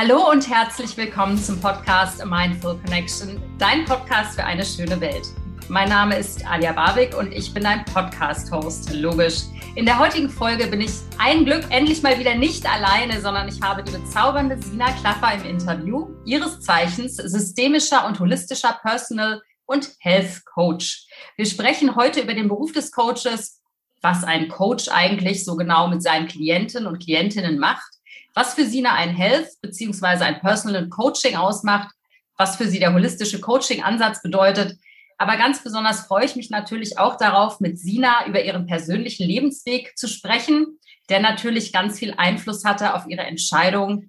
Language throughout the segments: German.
Hallo und herzlich willkommen zum Podcast Mindful Connection, dein Podcast für eine schöne Welt. Mein Name ist Alia Barwick und ich bin ein Podcast-Host, logisch. In der heutigen Folge bin ich ein Glück endlich mal wieder nicht alleine, sondern ich habe die bezaubernde Sina Klaffer im Interview, ihres Zeichens systemischer und holistischer Personal und Health Coach. Wir sprechen heute über den Beruf des Coaches, was ein Coach eigentlich so genau mit seinen Klienten und Klientinnen macht was für Sina ein Health bzw. ein Personal Coaching ausmacht, was für sie der holistische Coaching-Ansatz bedeutet. Aber ganz besonders freue ich mich natürlich auch darauf, mit Sina über ihren persönlichen Lebensweg zu sprechen, der natürlich ganz viel Einfluss hatte auf ihre Entscheidung,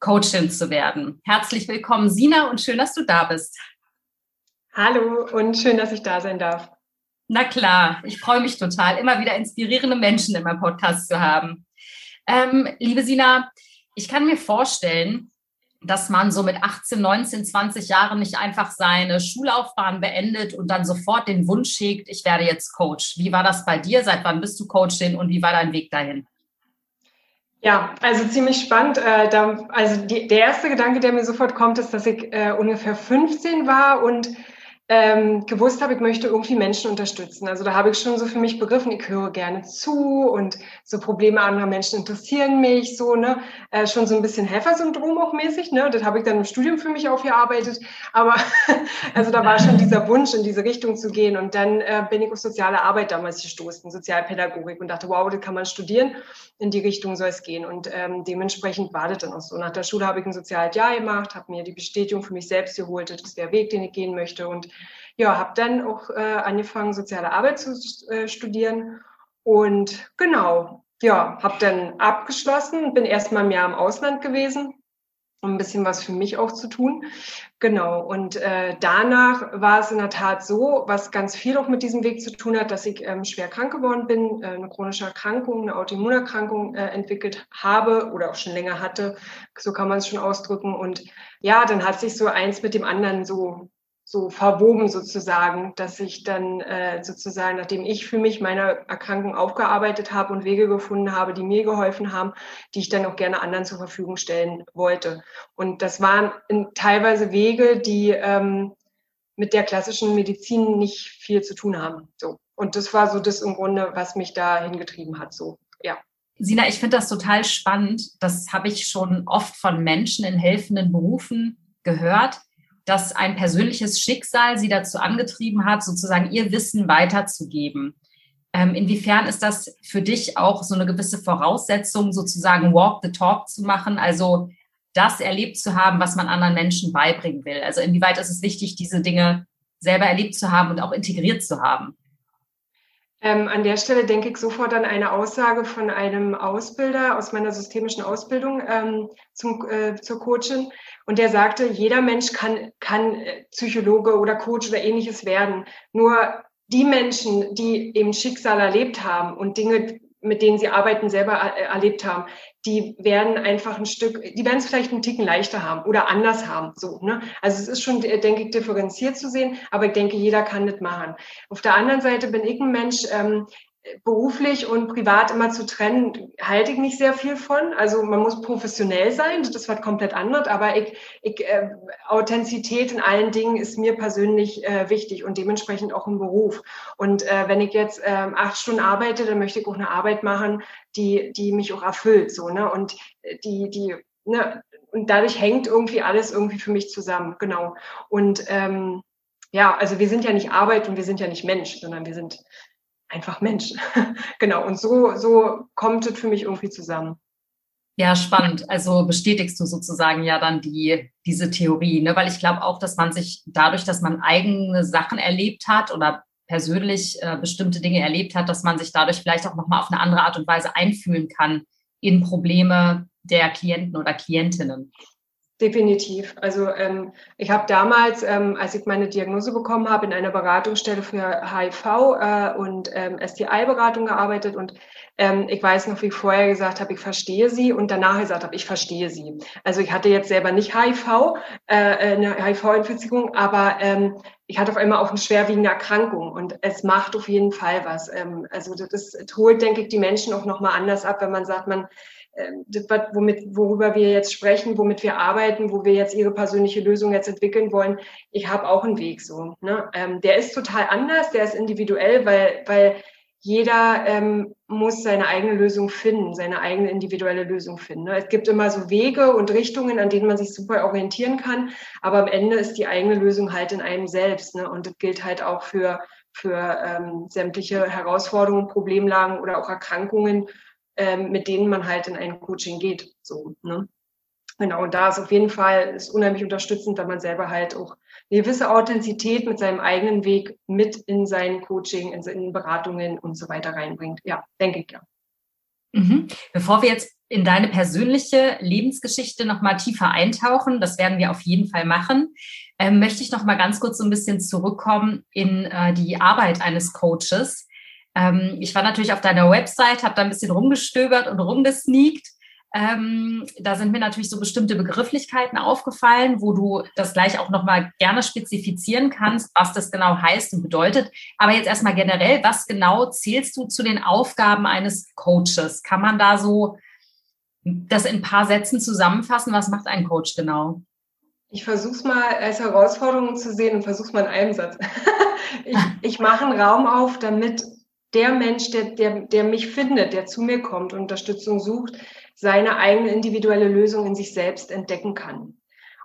Coachin zu werden. Herzlich willkommen, Sina, und schön, dass du da bist. Hallo und schön, dass ich da sein darf. Na klar, ich freue mich total, immer wieder inspirierende Menschen in meinem Podcast zu haben. Ähm, liebe Sina, ich kann mir vorstellen, dass man so mit 18, 19, 20 Jahren nicht einfach seine Schullaufbahn beendet und dann sofort den Wunsch hegt, ich werde jetzt Coach. Wie war das bei dir? Seit wann bist du Coachin und wie war dein Weg dahin? Ja, also ziemlich spannend. Äh, also der erste Gedanke, der mir sofort kommt, ist, dass ich äh, ungefähr 15 war und ähm, gewusst habe, ich möchte irgendwie Menschen unterstützen. Also da habe ich schon so für mich begriffen, ich höre gerne zu und so Probleme anderer Menschen interessieren mich, so, ne, äh, schon so ein bisschen Helfersyndrom auch mäßig, ne, das habe ich dann im Studium für mich aufgearbeitet, aber also da war schon dieser Wunsch, in diese Richtung zu gehen. Und dann äh, bin ich auf soziale Arbeit damals gestoßen, Sozialpädagogik und dachte, wow, das kann man studieren, in die Richtung soll es gehen. Und ähm, dementsprechend war das dann auch so. Nach der Schule habe ich ein soziales Jahr gemacht, habe mir die Bestätigung für mich selbst geholt, das ist der Weg, den ich gehen möchte. Und ja, habe dann auch äh, angefangen, soziale Arbeit zu äh, studieren. Und genau, ja, habe dann abgeschlossen, bin erstmal mehr im Ausland gewesen, um ein bisschen was für mich auch zu tun. Genau, und äh, danach war es in der Tat so, was ganz viel auch mit diesem Weg zu tun hat, dass ich ähm, schwer krank geworden bin, äh, eine chronische Erkrankung, eine Autoimmunerkrankung äh, entwickelt habe oder auch schon länger hatte, so kann man es schon ausdrücken. Und ja, dann hat sich so eins mit dem anderen so so verwoben sozusagen, dass ich dann äh, sozusagen, nachdem ich für mich meine Erkrankung aufgearbeitet habe und Wege gefunden habe, die mir geholfen haben, die ich dann auch gerne anderen zur Verfügung stellen wollte. Und das waren in, teilweise Wege, die ähm, mit der klassischen Medizin nicht viel zu tun haben. So. Und das war so das im Grunde, was mich da hingetrieben hat. So, ja. Sina, ich finde das total spannend. Das habe ich schon oft von Menschen in helfenden Berufen gehört dass ein persönliches Schicksal sie dazu angetrieben hat, sozusagen ihr Wissen weiterzugeben. Ähm, inwiefern ist das für dich auch so eine gewisse Voraussetzung, sozusagen Walk the Talk zu machen, also das erlebt zu haben, was man anderen Menschen beibringen will? Also inwieweit ist es wichtig, diese Dinge selber erlebt zu haben und auch integriert zu haben? Ähm, an der Stelle denke ich sofort an eine Aussage von einem Ausbilder aus meiner systemischen Ausbildung ähm, zum, äh, zur Coachin. Und der sagte, jeder Mensch kann, kann äh, Psychologe oder Coach oder ähnliches werden. Nur die Menschen, die eben Schicksal erlebt haben und Dinge, mit denen sie arbeiten, selber äh, erlebt haben, die werden einfach ein Stück, die werden es vielleicht einen Ticken leichter haben oder anders haben. So, ne? Also es ist schon, äh, denke ich, differenziert zu sehen, aber ich denke, jeder kann das machen. Auf der anderen Seite bin ich ein Mensch, ähm, beruflich und privat immer zu trennen, halte ich nicht sehr viel von. Also man muss professionell sein, das was komplett anderes, aber ich, ich, äh, Authentizität in allen Dingen ist mir persönlich äh, wichtig und dementsprechend auch im Beruf. Und äh, wenn ich jetzt äh, acht Stunden arbeite, dann möchte ich auch eine Arbeit machen, die, die mich auch erfüllt. So, ne? Und die, die, ne, und dadurch hängt irgendwie alles irgendwie für mich zusammen, genau. Und ähm, ja, also wir sind ja nicht Arbeit und wir sind ja nicht Mensch, sondern wir sind einfach Mensch. genau. Und so, so kommt es für mich irgendwie zusammen. Ja, spannend. Also bestätigst du sozusagen ja dann die, diese Theorie, ne? weil ich glaube auch, dass man sich dadurch, dass man eigene Sachen erlebt hat oder persönlich äh, bestimmte Dinge erlebt hat, dass man sich dadurch vielleicht auch nochmal auf eine andere Art und Weise einfühlen kann in Probleme der Klienten oder Klientinnen. Definitiv. Also ähm, ich habe damals, ähm, als ich meine Diagnose bekommen habe, in einer Beratungsstelle für HIV äh, und ähm, STI-Beratung gearbeitet und ähm, ich weiß noch, wie ich vorher gesagt habe, ich verstehe sie und danach gesagt habe, ich verstehe sie. Also ich hatte jetzt selber nicht HIV, äh, eine HIV-Infizierung, aber ähm, ich hatte auf einmal auch eine schwerwiegende Erkrankung und es macht auf jeden Fall was. Ähm, also das, das holt, denke ich, die Menschen auch nochmal anders ab, wenn man sagt, man ähm, womit, worüber wir jetzt sprechen, womit wir arbeiten, wo wir jetzt ihre persönliche Lösung jetzt entwickeln wollen. Ich habe auch einen Weg so. Ne? Ähm, der ist total anders, der ist individuell, weil, weil jeder ähm, muss seine eigene Lösung finden, seine eigene individuelle Lösung finden. Ne? Es gibt immer so Wege und Richtungen, an denen man sich super orientieren kann, aber am Ende ist die eigene Lösung halt in einem selbst. Ne? Und das gilt halt auch für, für ähm, sämtliche Herausforderungen, Problemlagen oder auch Erkrankungen, ähm, mit denen man halt in ein Coaching geht. So, ne? Genau, und da ist auf jeden Fall ist unheimlich unterstützend, wenn man selber halt auch eine gewisse Authentizität mit seinem eigenen Weg mit in sein Coaching, in, in Beratungen und so weiter reinbringt. Ja, denke ich ja. Mhm. Bevor wir jetzt in deine persönliche Lebensgeschichte noch mal tiefer eintauchen, das werden wir auf jeden Fall machen, ähm, möchte ich noch mal ganz kurz so ein bisschen zurückkommen in äh, die Arbeit eines Coaches. Ähm, ich war natürlich auf deiner Website, habe da ein bisschen rumgestöbert und rumgesneakt ähm, da sind mir natürlich so bestimmte Begrifflichkeiten aufgefallen, wo du das gleich auch nochmal gerne spezifizieren kannst, was das genau heißt und bedeutet. Aber jetzt erstmal generell, was genau zählst du zu den Aufgaben eines Coaches? Kann man da so das in ein paar Sätzen zusammenfassen? Was macht ein Coach genau? Ich versuche es mal als Herausforderung zu sehen und versuche es mal in einem Satz. ich, ich mache einen Raum auf, damit der Mensch, der, der, der mich findet, der zu mir kommt und Unterstützung sucht, seine eigene individuelle Lösung in sich selbst entdecken kann.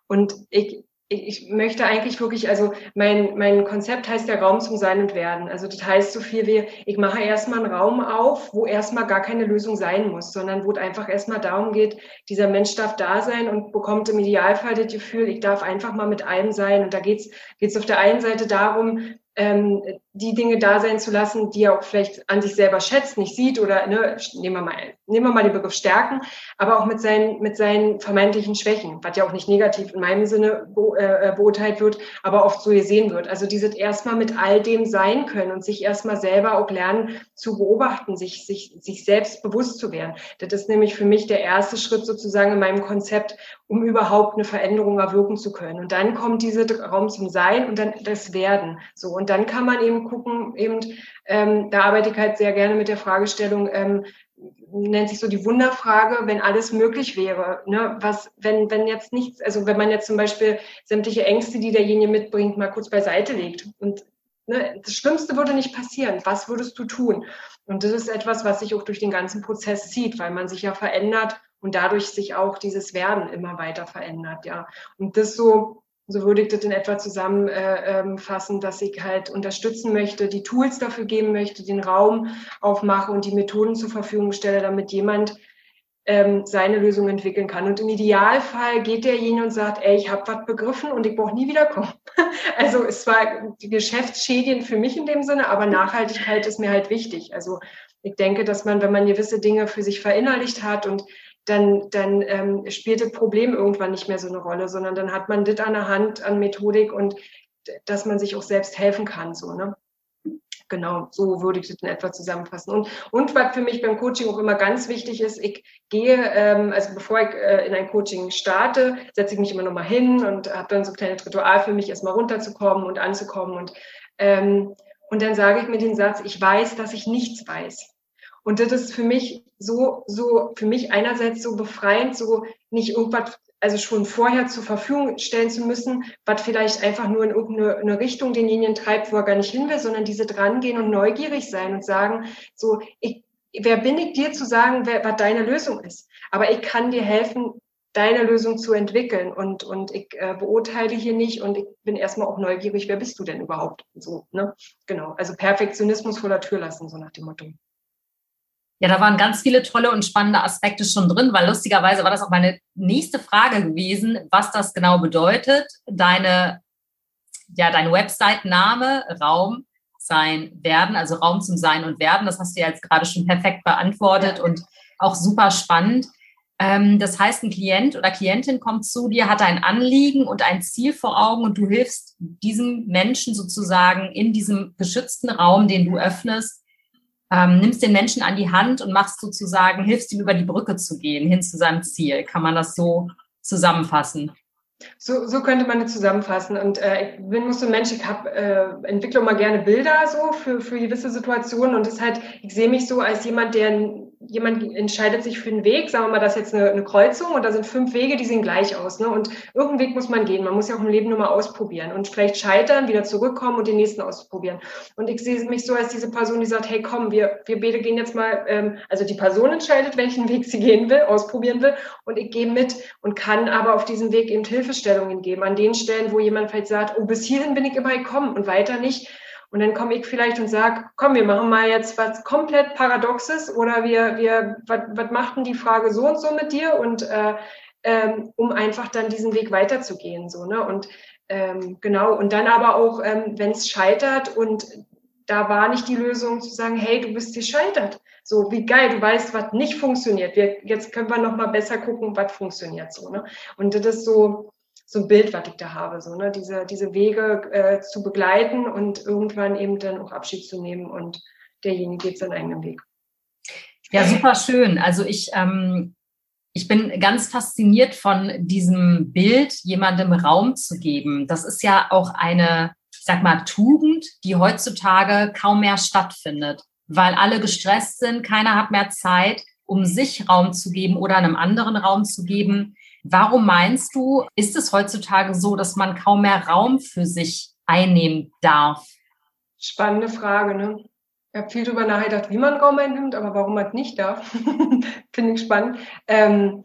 Und ich, ich möchte eigentlich wirklich, also mein, mein Konzept heißt der Raum zum Sein und Werden. Also das heißt so viel wie, ich mache erstmal einen Raum auf, wo erstmal gar keine Lösung sein muss, sondern wo es einfach erstmal darum geht, dieser Mensch darf da sein und bekommt im Idealfall das Gefühl, ich darf einfach mal mit allem sein. Und da geht's geht's auf der einen Seite darum, ähm, die Dinge da sein zu lassen, die er auch vielleicht an sich selber schätzt, nicht sieht oder ne, nehmen wir mal nehmen wir mal den Begriff Stärken, aber auch mit seinen mit seinen vermeintlichen Schwächen, was ja auch nicht negativ in meinem Sinne be äh, beurteilt wird, aber oft so gesehen wird. Also dieses erstmal mit all dem sein können und sich erstmal selber auch lernen zu beobachten, sich sich sich selbst bewusst zu werden. Das ist nämlich für mich der erste Schritt sozusagen in meinem Konzept, um überhaupt eine Veränderung erwirken zu können. Und dann kommt dieser Raum zum Sein und dann das Werden. So und dann kann man eben gucken, eben, ähm, da arbeite ich halt sehr gerne mit der Fragestellung, ähm, nennt sich so die Wunderfrage, wenn alles möglich wäre. Ne? Was, wenn, wenn jetzt nichts, also wenn man jetzt zum Beispiel sämtliche Ängste, die derjenige mitbringt, mal kurz beiseite legt und ne, das Schlimmste würde nicht passieren. Was würdest du tun? Und das ist etwas, was sich auch durch den ganzen Prozess zieht, weil man sich ja verändert und dadurch sich auch dieses Werden immer weiter verändert, ja. Und das so so würde ich das in etwa zusammenfassen, äh, ähm, dass ich halt unterstützen möchte, die Tools dafür geben möchte, den Raum aufmache und die Methoden zur Verfügung stelle, damit jemand ähm, seine Lösung entwickeln kann. Und im Idealfall geht derjenige und sagt, ey, ich habe was begriffen und ich brauche nie wiederkommen. also es war Geschäftsschädien für mich in dem Sinne, aber Nachhaltigkeit ist mir halt wichtig. Also ich denke, dass man, wenn man gewisse Dinge für sich verinnerlicht hat und dann, dann ähm, spielt das Problem irgendwann nicht mehr so eine Rolle, sondern dann hat man das an der Hand an Methodik und dass man sich auch selbst helfen kann. So, ne? Genau, so würde ich das in etwa zusammenfassen. Und, und was für mich beim Coaching auch immer ganz wichtig ist, ich gehe, ähm, also bevor ich äh, in ein Coaching starte, setze ich mich immer nochmal hin und habe dann so ein kleines Ritual für mich, erstmal runterzukommen und anzukommen. Und, ähm, und dann sage ich mir den Satz, ich weiß, dass ich nichts weiß. Und das ist für mich so, so, für mich einerseits so befreiend, so nicht irgendwas, also schon vorher zur Verfügung stellen zu müssen, was vielleicht einfach nur in irgendeine Richtung denjenigen treibt, wo er gar nicht hin will, sondern diese drangehen und neugierig sein und sagen, so, ich, wer bin ich dir zu sagen, wer, was deine Lösung ist? Aber ich kann dir helfen, deine Lösung zu entwickeln und, und ich äh, beurteile hier nicht und ich bin erstmal auch neugierig, wer bist du denn überhaupt? So, ne? Genau. Also Perfektionismus vor der Tür lassen, so nach dem Motto. Ja, da waren ganz viele tolle und spannende Aspekte schon drin, weil lustigerweise war das auch meine nächste Frage gewesen, was das genau bedeutet. Deine, ja, dein Website-Name, Raum, Sein, Werden, also Raum zum Sein und Werden, das hast du ja jetzt gerade schon perfekt beantwortet und auch super spannend. Ähm, das heißt, ein Klient oder Klientin kommt zu dir, hat ein Anliegen und ein Ziel vor Augen und du hilfst diesem Menschen sozusagen in diesem geschützten Raum, den du öffnest, ähm, nimmst den Menschen an die Hand und machst sozusagen, hilfst ihm über die Brücke zu gehen, hin zu seinem Ziel. Kann man das so zusammenfassen? So, so könnte man das zusammenfassen. Und äh, ich bin so ein Mensch, ich hab, äh, entwickle mal gerne Bilder so für, für gewisse Situationen und das halt, ich sehe mich so als jemand, der jemand entscheidet sich für einen Weg, sagen wir mal, das ist jetzt eine, eine, Kreuzung und da sind fünf Wege, die sehen gleich aus. Ne? Und irgendeinen Weg muss man gehen. Man muss ja auch im Leben nur mal ausprobieren und vielleicht scheitern, wieder zurückkommen und den nächsten ausprobieren. Und ich sehe mich so als diese Person, die sagt, hey komm, wir, wir beide gehen jetzt mal, ähm, also die Person entscheidet, welchen Weg sie gehen will, ausprobieren will und ich gehe mit und kann aber auf diesem Weg eben Hilfestellungen geben, an den Stellen, wo jemand vielleicht sagt, oh, bis hierhin bin ich immer gekommen und weiter nicht und dann komme ich vielleicht und sage, komm, wir machen mal jetzt was komplett Paradoxes oder wir, wir, was macht denn die Frage so und so mit dir? Und äh, ähm, um einfach dann diesen Weg weiterzugehen. So, ne? Und ähm, genau, und dann aber auch, ähm, wenn es scheitert und da war nicht die Lösung zu sagen, hey, du bist gescheitert. So, wie geil, du weißt, was nicht funktioniert. Wir, jetzt können wir noch mal besser gucken, was funktioniert so. Ne? Und das ist so, so ein Bild, was ich da habe, so, ne? diese, diese Wege äh, zu begleiten und irgendwann eben dann auch Abschied zu nehmen und derjenige geht seinen eigenen Weg. Ja, super schön. Also ich, ähm, ich bin ganz fasziniert von diesem Bild, jemandem Raum zu geben. Das ist ja auch eine, sag mal, Tugend, die heutzutage kaum mehr stattfindet, weil alle gestresst sind, keiner hat mehr Zeit, um sich Raum zu geben oder einem anderen Raum zu geben. Warum meinst du, ist es heutzutage so, dass man kaum mehr Raum für sich einnehmen darf? Spannende Frage, ne? Ich habe viel darüber nachgedacht, wie man Raum einnimmt, aber warum man nicht darf, finde ich spannend. Ähm,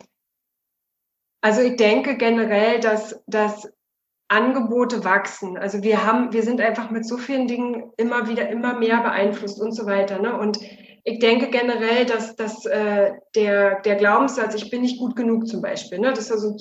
also ich denke generell, dass, dass Angebote wachsen. Also wir haben, wir sind einfach mit so vielen Dingen immer wieder immer mehr beeinflusst und so weiter. Ne? Und ich denke generell, dass, dass äh, der, der Glaubenssatz, ich bin nicht gut genug zum Beispiel, ne, das ist also,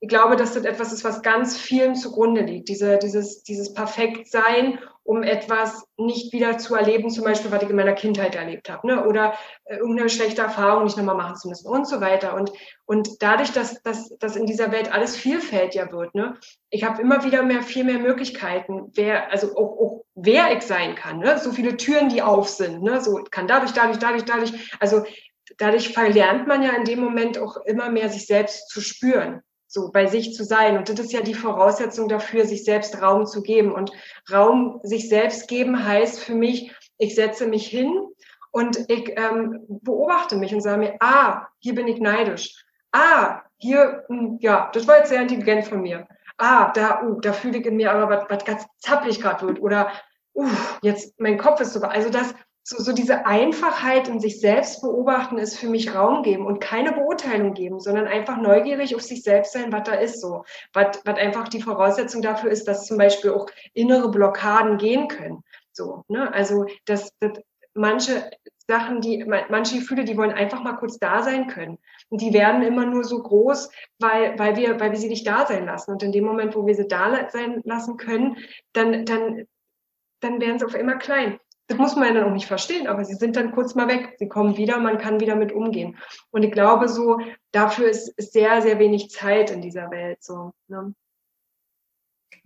ich glaube, dass das etwas ist, was ganz vielen zugrunde liegt. Diese, dieses, dieses Perfektsein um etwas nicht wieder zu erleben, zum Beispiel, was ich in meiner Kindheit erlebt habe, ne? oder äh, irgendeine schlechte Erfahrung nicht nochmal machen zu müssen und so weiter. Und, und dadurch, dass, dass, dass in dieser Welt alles vielfältiger wird, ne? ich habe immer wieder mehr, viel mehr Möglichkeiten, wer, also auch, auch wer ich sein kann, ne? so viele Türen, die auf sind, ne? so kann dadurch, dadurch, dadurch, dadurch, also dadurch verlernt man ja in dem Moment auch immer mehr, sich selbst zu spüren so bei sich zu sein. Und das ist ja die Voraussetzung dafür, sich selbst Raum zu geben. Und Raum sich selbst geben heißt für mich, ich setze mich hin und ich ähm, beobachte mich und sage mir, ah, hier bin ich neidisch. Ah, hier, hm, ja, das war jetzt sehr intelligent von mir. Ah, da, uh, da fühle ich in mir aber was, was ganz zappelig gerade wird. Oder, uh, jetzt, mein Kopf ist sogar. Also das, so, so diese Einfachheit in sich selbst beobachten ist für mich Raum geben und keine Beurteilung geben, sondern einfach neugierig auf sich selbst sein, was da ist so. Was, was einfach die Voraussetzung dafür ist, dass zum Beispiel auch innere Blockaden gehen können. So, ne? Also, dass, dass manche Sachen, die, manche Gefühle, die wollen einfach mal kurz da sein können. Und die werden immer nur so groß, weil, weil wir, weil wir sie nicht da sein lassen. Und in dem Moment, wo wir sie da sein lassen können, dann, dann, dann werden sie auf immer klein. Das muss man ja dann auch nicht verstehen, aber sie sind dann kurz mal weg. Sie kommen wieder, man kann wieder mit umgehen. Und ich glaube so, dafür ist, ist sehr, sehr wenig Zeit in dieser Welt. So, ne?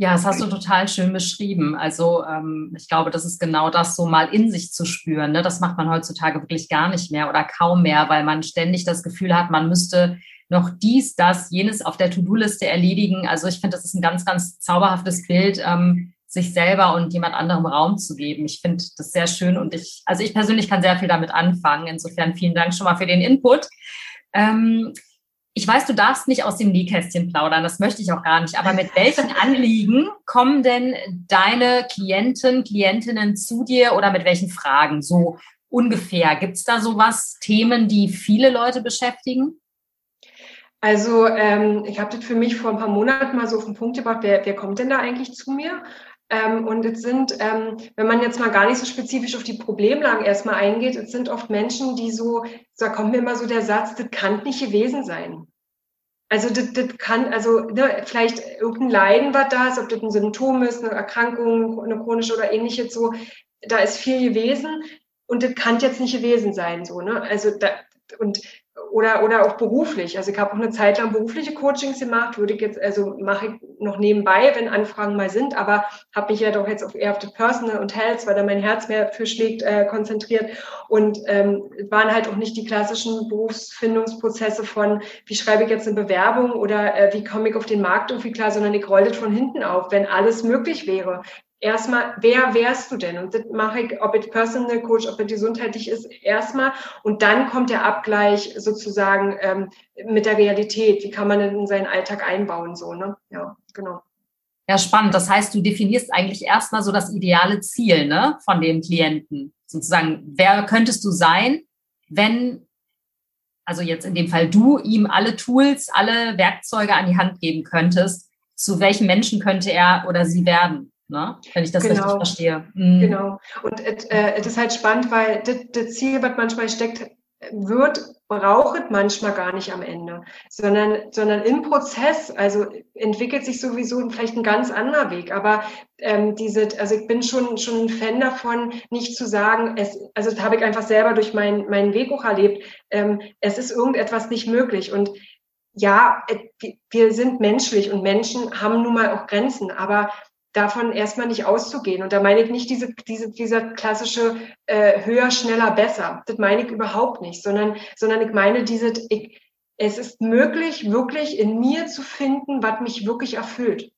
Ja, das hast du total schön beschrieben. Also ähm, ich glaube, das ist genau das, so mal in sich zu spüren. Ne? Das macht man heutzutage wirklich gar nicht mehr oder kaum mehr, weil man ständig das Gefühl hat, man müsste noch dies, das, jenes auf der To-Do-Liste erledigen. Also ich finde, das ist ein ganz, ganz zauberhaftes Bild. Ähm, sich selber und jemand anderem Raum zu geben. Ich finde das sehr schön und ich, also ich persönlich kann sehr viel damit anfangen. Insofern vielen Dank schon mal für den Input. Ähm, ich weiß, du darfst nicht aus dem Nähkästchen plaudern, das möchte ich auch gar nicht. Aber mit welchen Anliegen kommen denn deine Klienten, Klientinnen zu dir oder mit welchen Fragen so ungefähr? Gibt es da sowas, Themen, die viele Leute beschäftigen? Also ähm, ich habe das für mich vor ein paar Monaten mal so auf den Punkt gebracht, wer, wer kommt denn da eigentlich zu mir? Ähm, und es sind, ähm, wenn man jetzt mal gar nicht so spezifisch auf die Problemlagen erstmal eingeht, es sind oft Menschen, die so, da kommt mir immer so der Satz, das kann nicht gewesen sein. Also das, das kann, also ne, vielleicht irgendein Leiden, was da ist, ob das ein Symptom ist, eine Erkrankung, eine chronische oder ähnliches, so, da ist viel gewesen und das kann jetzt nicht gewesen sein, so, ne? Also da, und oder, oder auch beruflich. Also ich habe auch eine Zeit lang berufliche Coachings gemacht, würde ich jetzt, also mache ich noch nebenbei, wenn Anfragen mal sind, aber habe mich ja doch jetzt auf eher auf die Personal und Health, weil da mein Herz mehr für schlägt, äh, konzentriert. Und ähm, waren halt auch nicht die klassischen Berufsfindungsprozesse von, wie schreibe ich jetzt eine Bewerbung oder äh, wie komme ich auf den Markt irgendwie klar, sondern ich rolle das von hinten auf, wenn alles möglich wäre erstmal, wer wärst du denn? Und das mache ich, ob es Personal Coach, ob es gesundheitlich ist, erstmal. Und dann kommt der Abgleich sozusagen ähm, mit der Realität. Wie kann man denn in seinen Alltag einbauen? So, ne? Ja, genau. Ja, spannend. Das heißt, du definierst eigentlich erstmal so das ideale Ziel ne, von dem Klienten. Sozusagen, wer könntest du sein, wenn, also jetzt in dem Fall du, ihm alle Tools, alle Werkzeuge an die Hand geben könntest, zu welchem Menschen könnte er oder sie werden? Ne? Wenn ich das genau. richtig verstehe. Mhm. Genau. Und es äh, ist halt spannend, weil das Ziel, was manchmal steckt, wird, braucht manchmal gar nicht am Ende, sondern, sondern im Prozess, also entwickelt sich sowieso vielleicht ein ganz anderer Weg. Aber ähm, diese, also ich bin schon, schon ein Fan davon, nicht zu sagen, es, also das habe ich einfach selber durch meinen, meinen Weg auch erlebt, ähm, es ist irgendetwas nicht möglich. Und ja, wir sind menschlich und Menschen haben nun mal auch Grenzen, aber davon erstmal nicht auszugehen. Und da meine ich nicht diese, diese, dieser klassische äh, höher, schneller, besser. Das meine ich überhaupt nicht, sondern, sondern ich meine diese, ich, es ist möglich, wirklich in mir zu finden, was mich wirklich erfüllt.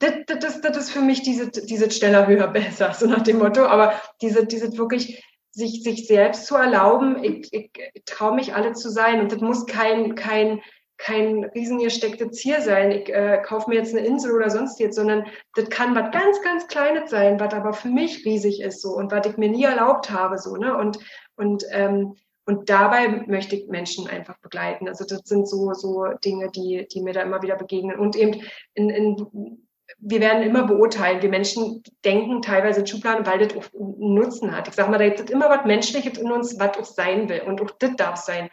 Das, das, das, ist für mich diese, diese schneller, höher, besser, so nach dem Motto. Aber diese, diese wirklich sich, sich selbst zu erlauben, ich, ich, ich traue mich alle zu sein. Und das muss kein, kein, kein riesengestecktes Ziel sein, ich äh, kaufe mir jetzt eine Insel oder sonst jetzt, sondern das kann was ganz, ganz Kleines sein, was aber für mich riesig ist so und was ich mir nie erlaubt habe so, ne? Und, und, ähm, und dabei möchte ich Menschen einfach begleiten. Also das sind so, so Dinge, die, die mir da immer wieder begegnen. Und eben in, in wir werden immer beurteilen. Wir Menschen denken teilweise in Schubladen, weil das auch einen Nutzen hat. Ich sage mal, da gibt es immer was Menschliches in uns, was auch sein will. Und auch das darf sein.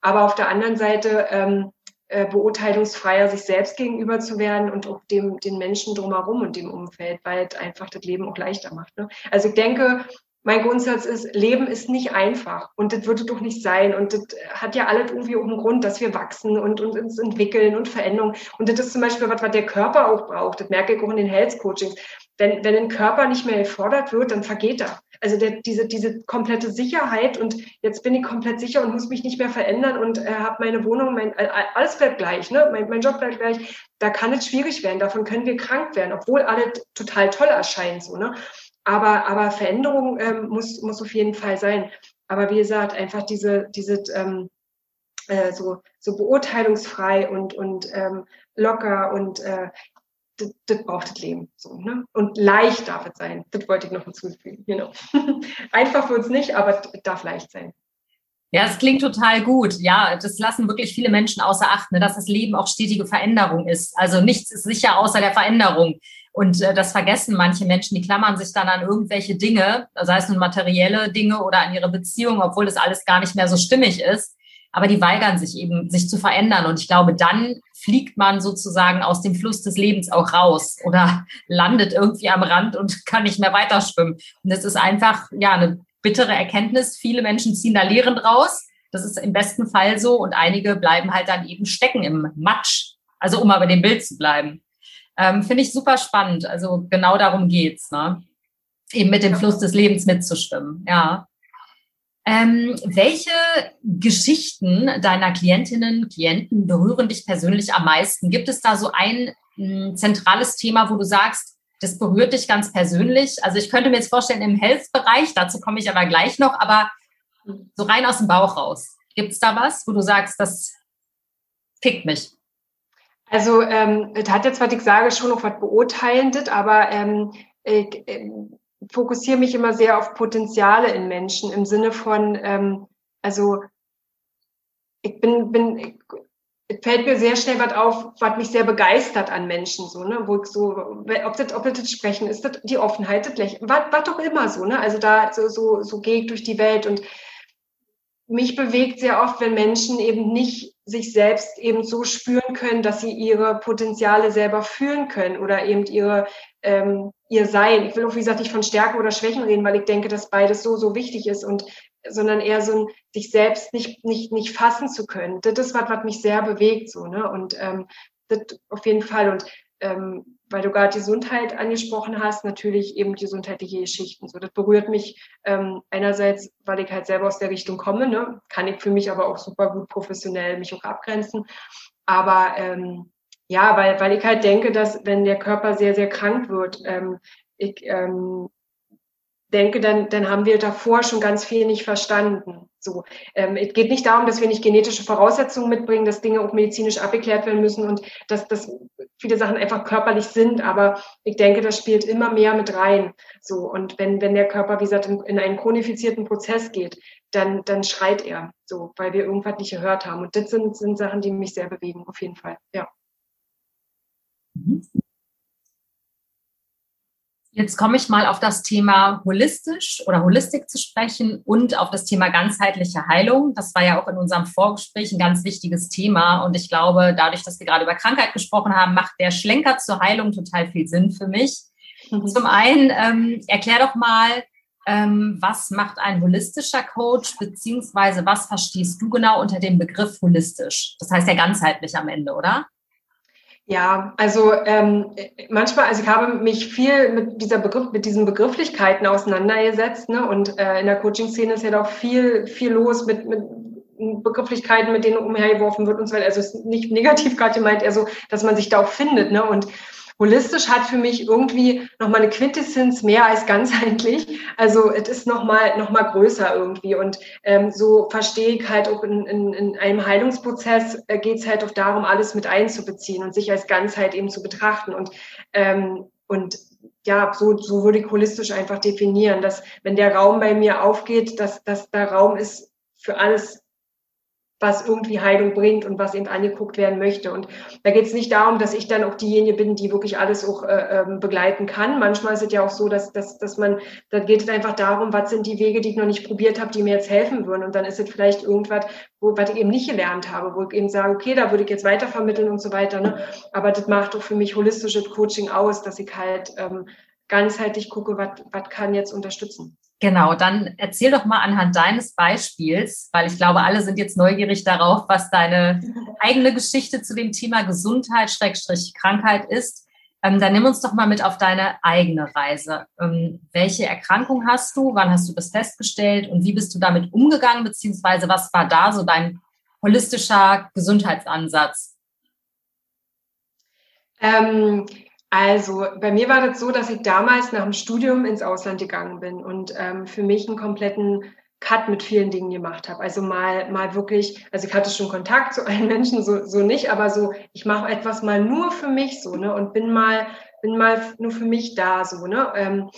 Aber auf der anderen Seite ähm, äh, beurteilungsfreier sich selbst gegenüber zu werden und auch dem, den Menschen drumherum und dem Umfeld, weil es einfach das Leben auch leichter macht. Ne? Also ich denke, mein Grundsatz ist, Leben ist nicht einfach und das wird es doch nicht sein. Und das hat ja alles irgendwie auch einen Grund, dass wir wachsen und, und uns entwickeln und Veränderungen. Und das ist zum Beispiel was, was der Körper auch braucht. Das merke ich auch in den Health Coachings. Wenn, wenn ein Körper nicht mehr gefordert wird, dann vergeht er. Also der, diese, diese komplette Sicherheit und jetzt bin ich komplett sicher und muss mich nicht mehr verändern und äh, habe meine Wohnung, mein, alles bleibt gleich, ne? mein, mein Job bleibt gleich. Da kann es schwierig werden, davon können wir krank werden, obwohl alles total toll erscheint. So, ne? aber, aber Veränderung ähm, muss, muss auf jeden Fall sein. Aber wie gesagt, einfach diese, diese ähm, äh, so, so beurteilungsfrei und, und ähm, locker und äh, das, das braucht das Leben. So, ne? Und leicht darf es sein. Das wollte ich noch hinzufügen. Genau. Einfach wird es nicht, aber es darf leicht sein. Ja, es klingt total gut. Ja, das lassen wirklich viele Menschen außer Acht, ne, dass das Leben auch stetige Veränderung ist. Also nichts ist sicher außer der Veränderung. Und äh, das vergessen manche Menschen, die klammern sich dann an irgendwelche Dinge, sei es nun materielle Dinge oder an ihre Beziehung, obwohl das alles gar nicht mehr so stimmig ist aber die weigern sich eben, sich zu verändern. Und ich glaube, dann fliegt man sozusagen aus dem Fluss des Lebens auch raus oder landet irgendwie am Rand und kann nicht mehr weiterschwimmen. Und es ist einfach, ja, eine bittere Erkenntnis. Viele Menschen ziehen da Lehren raus. Das ist im besten Fall so. Und einige bleiben halt dann eben stecken im Matsch. Also um aber dem Bild zu bleiben. Ähm, Finde ich super spannend. Also genau darum geht's, ne? Eben mit dem Fluss des Lebens mitzuschwimmen. Ja. Ähm, welche Geschichten deiner Klientinnen, Klienten berühren dich persönlich am meisten? Gibt es da so ein hm, zentrales Thema, wo du sagst, das berührt dich ganz persönlich? Also ich könnte mir jetzt vorstellen, im Health-Bereich, dazu komme ich aber gleich noch, aber so rein aus dem Bauch raus. Gibt es da was, wo du sagst, das pickt mich? Also, ähm, das hat jetzt, was ich sage, schon noch was Beurteilendes, aber ähm, ich, ähm, fokussiere mich immer sehr auf Potenziale in Menschen im Sinne von, ähm, also ich bin, bin, ich, fällt mir sehr schnell was auf, was mich sehr begeistert an Menschen, so, ne, wo ich so, ob das, ob das Sprechen ist, das, die Offenheit, das Lächeln, was, was doch immer so, ne, also da, so, so, so gehe ich durch die Welt und mich bewegt sehr oft, wenn Menschen eben nicht sich selbst eben so spüren können, dass sie ihre Potenziale selber fühlen können oder eben ihre, ähm, ihr Sein. Ich will auch, wie gesagt, nicht von Stärken oder Schwächen reden, weil ich denke, dass beides so, so wichtig ist und, sondern eher so ein, sich selbst nicht, nicht, nicht fassen zu können. Das ist was, was mich sehr bewegt, so, ne, und, ähm, das auf jeden Fall und, ähm, weil du gerade Gesundheit angesprochen hast, natürlich eben gesundheitliche Geschichten. So, das berührt mich ähm, einerseits, weil ich halt selber aus der Richtung komme, ne? kann ich für mich aber auch super gut professionell mich auch abgrenzen. Aber ähm, ja, weil, weil ich halt denke, dass wenn der Körper sehr, sehr krank wird, ähm, ich ähm, denke, dann, dann haben wir davor schon ganz viel nicht verstanden. So, ähm, es geht nicht darum, dass wir nicht genetische Voraussetzungen mitbringen, dass Dinge auch medizinisch abgeklärt werden müssen und dass, dass viele Sachen einfach körperlich sind. Aber ich denke, das spielt immer mehr mit rein. So, und wenn, wenn der Körper, wie gesagt, in, in einen chronifizierten Prozess geht, dann, dann schreit er, so, weil wir irgendwas nicht gehört haben. Und das sind, sind Sachen, die mich sehr bewegen, auf jeden Fall. Ja. Mhm. Jetzt komme ich mal auf das Thema holistisch oder Holistik zu sprechen und auf das Thema ganzheitliche Heilung. Das war ja auch in unserem Vorgespräch ein ganz wichtiges Thema. Und ich glaube, dadurch, dass wir gerade über Krankheit gesprochen haben, macht der Schlenker zur Heilung total viel Sinn für mich. Mhm. Zum einen, ähm, erklär doch mal, ähm, was macht ein holistischer Coach, beziehungsweise was verstehst du genau unter dem Begriff holistisch? Das heißt ja ganzheitlich am Ende, oder? Ja, also ähm, manchmal, also ich habe mich viel mit dieser Begriff, mit diesen Begrifflichkeiten auseinandergesetzt, ne? Und äh, in der Coaching-Szene ist ja doch viel, viel los mit, mit Begrifflichkeiten, mit denen umhergeworfen wird und so weiter. Also es ist nicht negativ gerade gemeint, eher so, dass man sich da auch findet, ne? Und holistisch hat für mich irgendwie nochmal eine Quintessenz mehr als ganzheitlich. Also es ist nochmal noch mal größer irgendwie. Und ähm, so verstehe ich halt auch in, in, in einem Heilungsprozess äh, geht es halt auch darum, alles mit einzubeziehen und sich als Ganzheit eben zu betrachten. Und, ähm, und ja, so, so würde ich holistisch einfach definieren, dass wenn der Raum bei mir aufgeht, dass, dass der Raum ist für alles was irgendwie Heilung bringt und was eben angeguckt werden möchte. Und da geht es nicht darum, dass ich dann auch diejenige bin, die wirklich alles auch äh, ähm, begleiten kann. Manchmal ist es ja auch so, dass, dass, dass man, da geht es einfach darum, was sind die Wege, die ich noch nicht probiert habe, die mir jetzt helfen würden. Und dann ist es vielleicht irgendwas, wo, was ich eben nicht gelernt habe, wo ich eben sage, okay, da würde ich jetzt weitervermitteln und so weiter. Ne? Aber das macht doch für mich holistisches Coaching aus, dass ich halt ähm, ganzheitlich gucke, was kann jetzt unterstützen. Genau, dann erzähl doch mal anhand deines Beispiels, weil ich glaube, alle sind jetzt neugierig darauf, was deine eigene Geschichte zu dem Thema Gesundheit, Schrägstrich Krankheit ist. Ähm, dann nimm uns doch mal mit auf deine eigene Reise. Ähm, welche Erkrankung hast du? Wann hast du das festgestellt? Und wie bist du damit umgegangen? Beziehungsweise was war da so dein holistischer Gesundheitsansatz? Ähm, also bei mir war das so, dass ich damals nach dem Studium ins Ausland gegangen bin und ähm, für mich einen kompletten Cut mit vielen Dingen gemacht habe. Also mal, mal wirklich, also ich hatte schon Kontakt zu allen Menschen, so, so nicht, aber so, ich mache etwas mal nur für mich so, ne? Und bin mal, bin mal nur für mich da, so, ne? Ähm,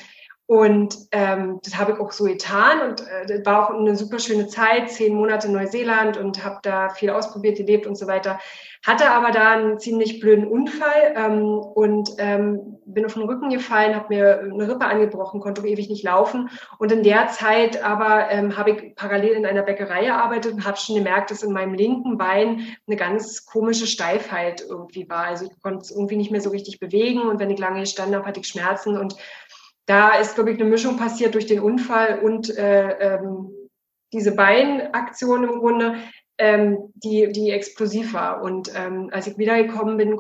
und ähm, das habe ich auch so getan und äh, das war auch eine super schöne Zeit, zehn Monate in Neuseeland und habe da viel ausprobiert, gelebt und so weiter. Hatte aber da einen ziemlich blöden Unfall ähm, und ähm, bin auf den Rücken gefallen, habe mir eine Rippe angebrochen, konnte ewig nicht laufen. Und in der Zeit aber ähm, habe ich parallel in einer Bäckerei gearbeitet und habe schon gemerkt, dass in meinem linken Bein eine ganz komische Steifheit irgendwie war. Also ich konnte es irgendwie nicht mehr so richtig bewegen und wenn ich lange gestanden habe, hatte ich Schmerzen und da ist, glaube ich, eine Mischung passiert durch den Unfall und äh, ähm, diese Beinaktion im Grunde, ähm, die, die explosiv war. Und ähm, als ich wiedergekommen bin,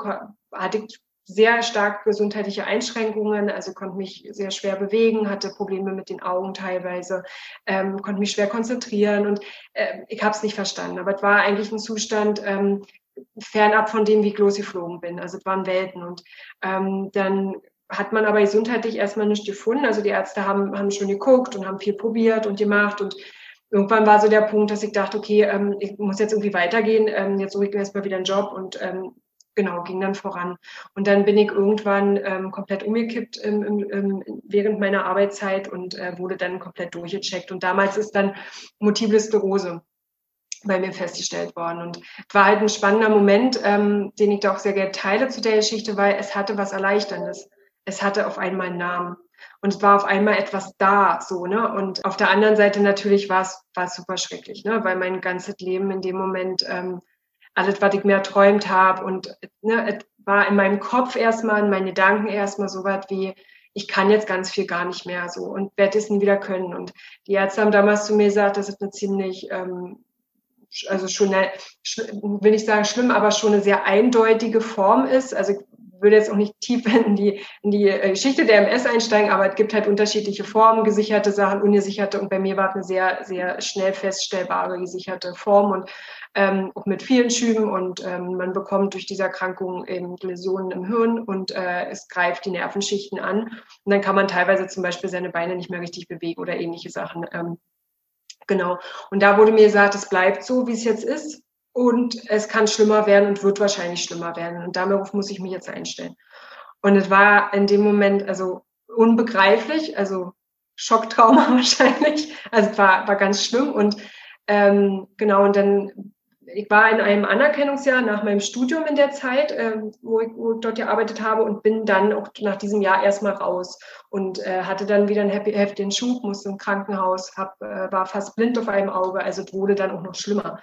hatte ich sehr stark gesundheitliche Einschränkungen, also konnte mich sehr schwer bewegen, hatte Probleme mit den Augen teilweise, ähm, konnte mich schwer konzentrieren und äh, ich habe es nicht verstanden. Aber es war eigentlich ein Zustand ähm, fernab von dem, wie ich losgeflogen bin. Also es waren Welten. Und ähm, dann hat man aber gesundheitlich erstmal nichts gefunden. Also die Ärzte haben, haben schon geguckt und haben viel probiert und gemacht und irgendwann war so der Punkt, dass ich dachte, okay, ähm, ich muss jetzt irgendwie weitergehen, ähm, jetzt suche ich mir erstmal wieder einen Job und ähm, genau, ging dann voran. Und dann bin ich irgendwann ähm, komplett umgekippt während meiner Arbeitszeit und äh, wurde dann komplett durchgecheckt. Und damals ist dann Multiple Sklerose bei mir festgestellt worden. Und war halt ein spannender Moment, ähm, den ich da auch sehr gerne teile zu der Geschichte, weil es hatte was Erleichterndes es hatte auf einmal einen Namen. Und es war auf einmal etwas da, so, ne? Und auf der anderen Seite natürlich war es, war es super schrecklich, ne? Weil mein ganzes Leben in dem Moment, ähm, alles, was ich mir erträumt habe und ne, es war in meinem Kopf erstmal, in meinen Gedanken erstmal so was wie, ich kann jetzt ganz viel gar nicht mehr so und werde es nie wieder können. Und die Ärzte haben damals zu mir gesagt, das ist eine ziemlich, ähm, also schon eine, will ich sagen schlimm, aber schon eine sehr eindeutige Form ist. Also würde jetzt auch nicht tief in die, in die äh, Geschichte der MS einsteigen, aber es gibt halt unterschiedliche Formen, gesicherte Sachen, ungesicherte. Und bei mir war es eine sehr, sehr schnell feststellbare gesicherte Form und ähm, auch mit vielen Schüben. Und ähm, man bekommt durch diese Erkrankung eben Läsionen im Hirn und äh, es greift die Nervenschichten an. Und dann kann man teilweise zum Beispiel seine Beine nicht mehr richtig bewegen oder ähnliche Sachen. Ähm, genau. Und da wurde mir gesagt, es bleibt so, wie es jetzt ist. Und es kann schlimmer werden und wird wahrscheinlich schlimmer werden. Und darauf muss ich mich jetzt einstellen. Und es war in dem Moment also unbegreiflich, also Schocktrauma wahrscheinlich. Also es war, war ganz schlimm. Und ähm, genau, und dann, ich war in einem Anerkennungsjahr nach meinem Studium in der Zeit, ähm, wo, ich, wo ich dort gearbeitet habe und bin dann auch nach diesem Jahr erstmal raus und äh, hatte dann wieder einen happy, heftigen Schub, musste im Krankenhaus, hab, äh, war fast blind auf einem Auge, also wurde dann auch noch schlimmer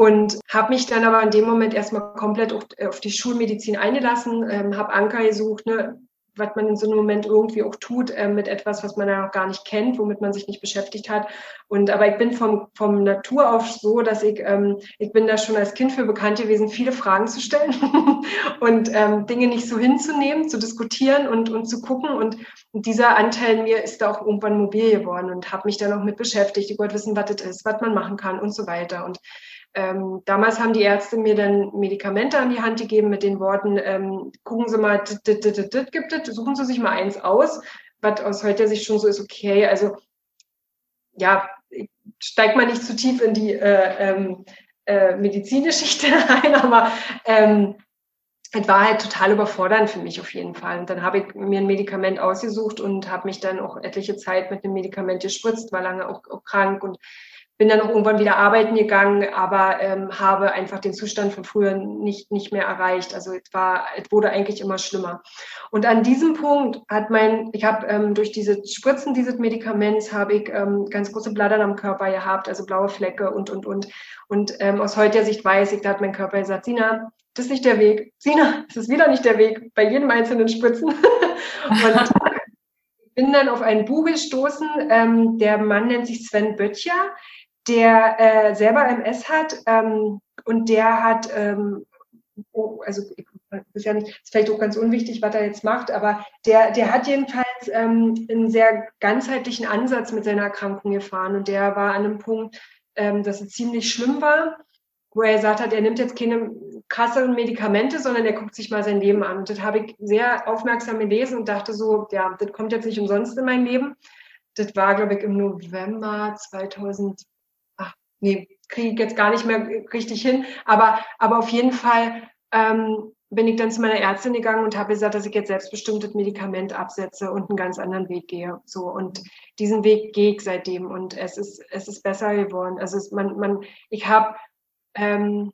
und habe mich dann aber in dem Moment erstmal komplett auf, auf die Schulmedizin eingelassen, ähm, habe Anker gesucht, ne, was man in so einem Moment irgendwie auch tut äh, mit etwas, was man ja noch gar nicht kennt, womit man sich nicht beschäftigt hat. Und aber ich bin vom, vom Natur auf so, dass ich, ähm, ich bin da schon als Kind für bekannt gewesen, viele Fragen zu stellen und ähm, Dinge nicht so hinzunehmen, zu diskutieren und, und zu gucken. Und, dieser Anteil mir ist da auch irgendwann mobil geworden und habe mich dann auch mit beschäftigt. Ich wollte wissen, was das ist, was man machen kann und so weiter. Und ähm, damals haben die Ärzte mir dann Medikamente an die Hand gegeben mit den Worten, ähm, gucken Sie mal, dit, dit, dit, gibt es, suchen Sie sich mal eins aus, was aus heutiger Sicht schon so ist, okay, also ja, steigt man nicht zu tief in die äh, ähm, äh, Medizingeschichte rein, aber ähm, es war halt total überfordernd für mich auf jeden Fall. Und dann habe ich mir ein Medikament ausgesucht und habe mich dann auch etliche Zeit mit dem Medikament gespritzt, war lange auch, auch krank und bin dann auch irgendwann wieder arbeiten gegangen, aber ähm, habe einfach den Zustand von früher nicht, nicht mehr erreicht. Also es war, es wurde eigentlich immer schlimmer. Und an diesem Punkt hat mein, ich habe ähm, durch diese Spritzen dieses Medikaments habe ich ähm, ganz große Blattern am Körper gehabt, also blaue Flecke und und und. Und ähm, aus heutiger Sicht weiß ich, da hat mein Körper gesagt, Sina, das ist nicht der Weg. Sina, das ist wieder nicht der Weg bei jedem einzelnen Spritzen. und bin dann auf ein Buch gestoßen. Ähm, der Mann nennt sich Sven Böttcher der äh, selber MS hat ähm, und der hat, ähm, oh, also ist ja nicht, ist vielleicht auch ganz unwichtig, was er jetzt macht, aber der, der hat jedenfalls ähm, einen sehr ganzheitlichen Ansatz mit seiner Erkrankung gefahren und der war an einem Punkt, ähm, dass es ziemlich schlimm war, wo er gesagt hat, er nimmt jetzt keine krasseren Medikamente, sondern er guckt sich mal sein Leben an. Und das habe ich sehr aufmerksam gelesen und dachte so, ja, das kommt jetzt nicht umsonst in mein Leben. Das war, glaube ich, im November 2000 nee, kriege ich jetzt gar nicht mehr richtig hin. Aber, aber auf jeden Fall ähm, bin ich dann zu meiner Ärztin gegangen und habe gesagt, dass ich jetzt selbstbestimmtes Medikament absetze und einen ganz anderen Weg gehe. So und diesen Weg gehe ich seitdem und es ist es ist besser geworden. Also es, man man ich habe ähm,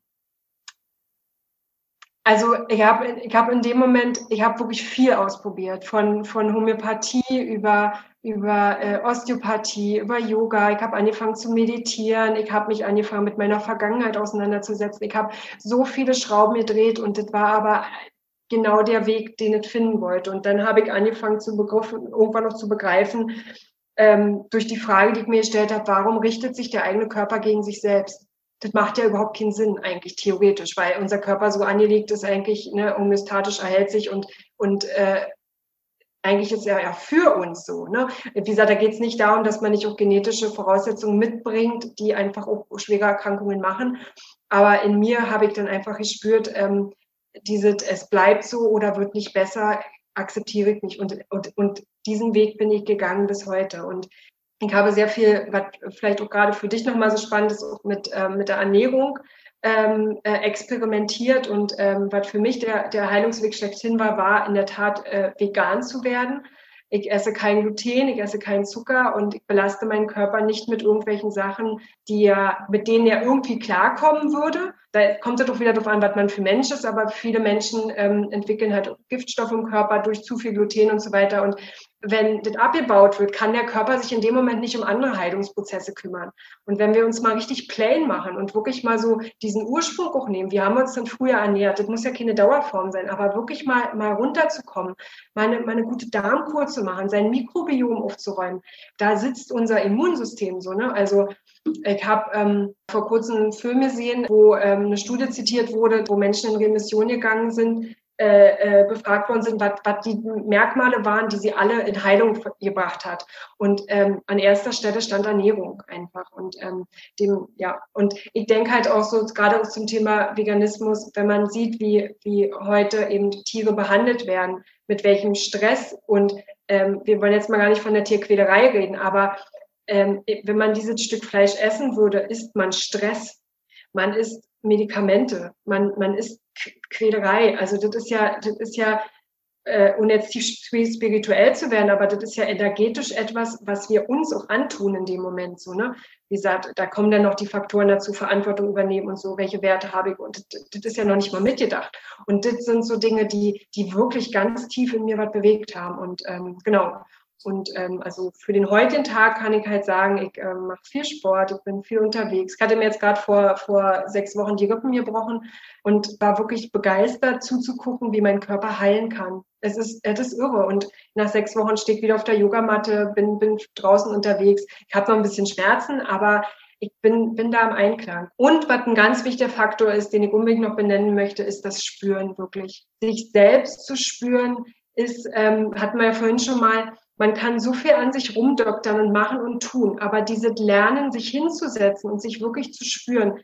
also ich habe ich hab in dem Moment, ich habe wirklich viel ausprobiert, von, von Homöopathie über, über äh, Osteopathie, über Yoga. Ich habe angefangen zu meditieren, ich habe mich angefangen mit meiner Vergangenheit auseinanderzusetzen. Ich habe so viele Schrauben gedreht und das war aber genau der Weg, den ich finden wollte. Und dann habe ich angefangen zu begriffen, irgendwann noch zu begreifen, ähm, durch die Frage, die ich mir gestellt habe, warum richtet sich der eigene Körper gegen sich selbst? Das macht ja überhaupt keinen Sinn eigentlich theoretisch, weil unser Körper so angelegt ist eigentlich, ne, homöostatisch erhält sich und, und äh, eigentlich ist er ja für uns so. Ne? Wie gesagt, da geht es nicht darum, dass man nicht auch genetische Voraussetzungen mitbringt, die einfach auch schwere Erkrankungen machen. Aber in mir habe ich dann einfach gespürt, ähm, dieses, es bleibt so oder wird nicht besser, akzeptiere ich nicht. Und, und, und diesen Weg bin ich gegangen bis heute. Und ich habe sehr viel, was vielleicht auch gerade für dich nochmal so spannend ist, mit, ähm, mit der Ernährung ähm, äh, experimentiert. Und ähm, was für mich der, der Heilungsweg schlechthin war, war in der Tat äh, vegan zu werden. Ich esse kein Gluten, ich esse keinen Zucker und ich belaste meinen Körper nicht mit irgendwelchen Sachen, die ja, mit denen er irgendwie klarkommen würde. Da kommt es doch wieder darauf an, was man für Mensch ist, aber viele Menschen ähm, entwickeln halt Giftstoffe im Körper durch zu viel Gluten und so weiter. Und wenn das abgebaut wird, kann der Körper sich in dem Moment nicht um andere Heilungsprozesse kümmern. Und wenn wir uns mal richtig plain machen und wirklich mal so diesen Ursprung auch nehmen, wir haben uns dann früher ernährt, das muss ja keine Dauerform sein, aber wirklich mal, mal runterzukommen, mal eine, mal eine gute Darmkur zu machen, sein Mikrobiom aufzuräumen, da sitzt unser Immunsystem so. Ne? Also ich habe ähm, vor kurzem einen Film gesehen, wo ähm, eine Studie zitiert wurde, wo Menschen in Remission gegangen sind, äh, äh, befragt worden sind, was, die Merkmale waren, die sie alle in Heilung gebracht hat. Und ähm, an erster Stelle stand Ernährung einfach. Und ähm, dem, ja, und ich denke halt auch so gerade zum Thema Veganismus, wenn man sieht, wie, wie heute eben Tiere behandelt werden, mit welchem Stress und ähm, wir wollen jetzt mal gar nicht von der Tierquälerei reden, aber ähm, wenn man dieses Stück Fleisch essen würde, isst man Stress, man isst Medikamente, man, man isst Quälerei. Also das ist ja, das ist ja, äh, ohne jetzt tief spirituell zu werden, aber das ist ja energetisch etwas, was wir uns auch antun in dem Moment. So, ne? Wie gesagt, da kommen dann noch die Faktoren dazu, Verantwortung übernehmen und so, welche Werte habe ich. Und das, das ist ja noch nicht mal mitgedacht. Und das sind so Dinge, die, die wirklich ganz tief in mir was bewegt haben. Und ähm, genau. Und ähm, also für den heutigen Tag kann ich halt sagen, ich ähm, mache viel Sport, ich bin viel unterwegs. Ich hatte mir jetzt gerade vor, vor sechs Wochen die Rippen gebrochen und war wirklich begeistert zuzugucken, wie mein Körper heilen kann. Es ist, es ist irre. Und nach sechs Wochen stehe ich wieder auf der Yogamatte, bin, bin draußen unterwegs. Ich habe noch ein bisschen Schmerzen, aber ich bin, bin da im Einklang. Und was ein ganz wichtiger Faktor ist, den ich unbedingt noch benennen möchte, ist das Spüren wirklich. Sich selbst zu spüren, ist, ähm, hatten wir ja vorhin schon mal, man kann so viel an sich rumdoktern und machen und tun, aber diese Lernen, sich hinzusetzen und sich wirklich zu spüren,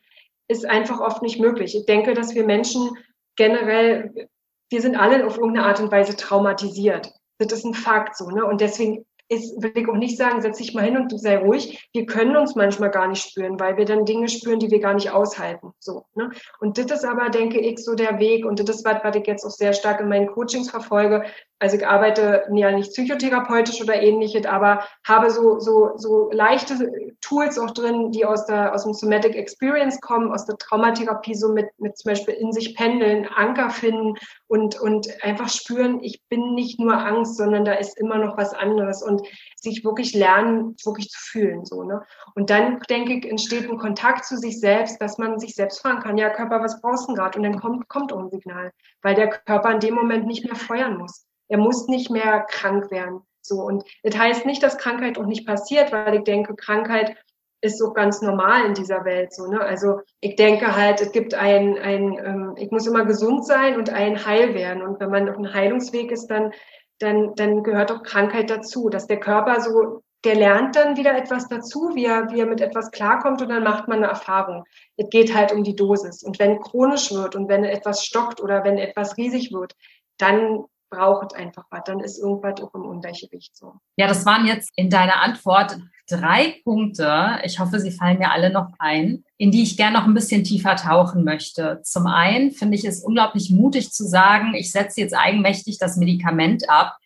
ist einfach oft nicht möglich. Ich denke, dass wir Menschen generell, wir sind alle auf irgendeine Art und Weise traumatisiert. Das ist ein Fakt so, ne? Und deswegen ist, will ich auch nicht sagen, setz dich mal hin und sei ruhig. Wir können uns manchmal gar nicht spüren, weil wir dann Dinge spüren, die wir gar nicht aushalten. So, ne? Und das ist aber, denke ich, so der Weg. Und das ist was, was ich jetzt auch sehr stark in meinen Coachings verfolge, also ich arbeite ja nicht psychotherapeutisch oder ähnliches, aber habe so, so, so leichte Tools auch drin, die aus der, aus dem Somatic Experience kommen, aus der Traumatherapie, so mit, mit zum Beispiel in sich pendeln, Anker finden und, und einfach spüren, ich bin nicht nur Angst, sondern da ist immer noch was anderes und sich wirklich lernen, wirklich zu fühlen, so, ne? Und dann, denke ich, entsteht ein Kontakt zu sich selbst, dass man sich selbst fragen kann, ja, Körper, was brauchst du gerade? Und dann kommt, kommt auch ein Signal, weil der Körper in dem Moment nicht mehr feuern muss. Er muss nicht mehr krank werden. So. Und das heißt nicht, dass Krankheit auch nicht passiert, weil ich denke, Krankheit ist so ganz normal in dieser Welt. So, ne? Also ich denke halt, es gibt ein, ein ähm, ich muss immer gesund sein und ein Heil werden. Und wenn man auf einem Heilungsweg ist, dann, dann, dann gehört auch Krankheit dazu, dass der Körper so, der lernt dann wieder etwas dazu, wie er, wie er mit etwas klarkommt und dann macht man eine Erfahrung. Es geht halt um die Dosis. Und wenn chronisch wird und wenn etwas stockt oder wenn etwas riesig wird, dann braucht einfach was, dann ist irgendwas auch im Ungleichgewicht so. Ja, das waren jetzt in deiner Antwort drei Punkte. Ich hoffe, sie fallen mir alle noch ein, in die ich gerne noch ein bisschen tiefer tauchen möchte. Zum einen finde ich es unglaublich mutig zu sagen, ich setze jetzt eigenmächtig das Medikament ab,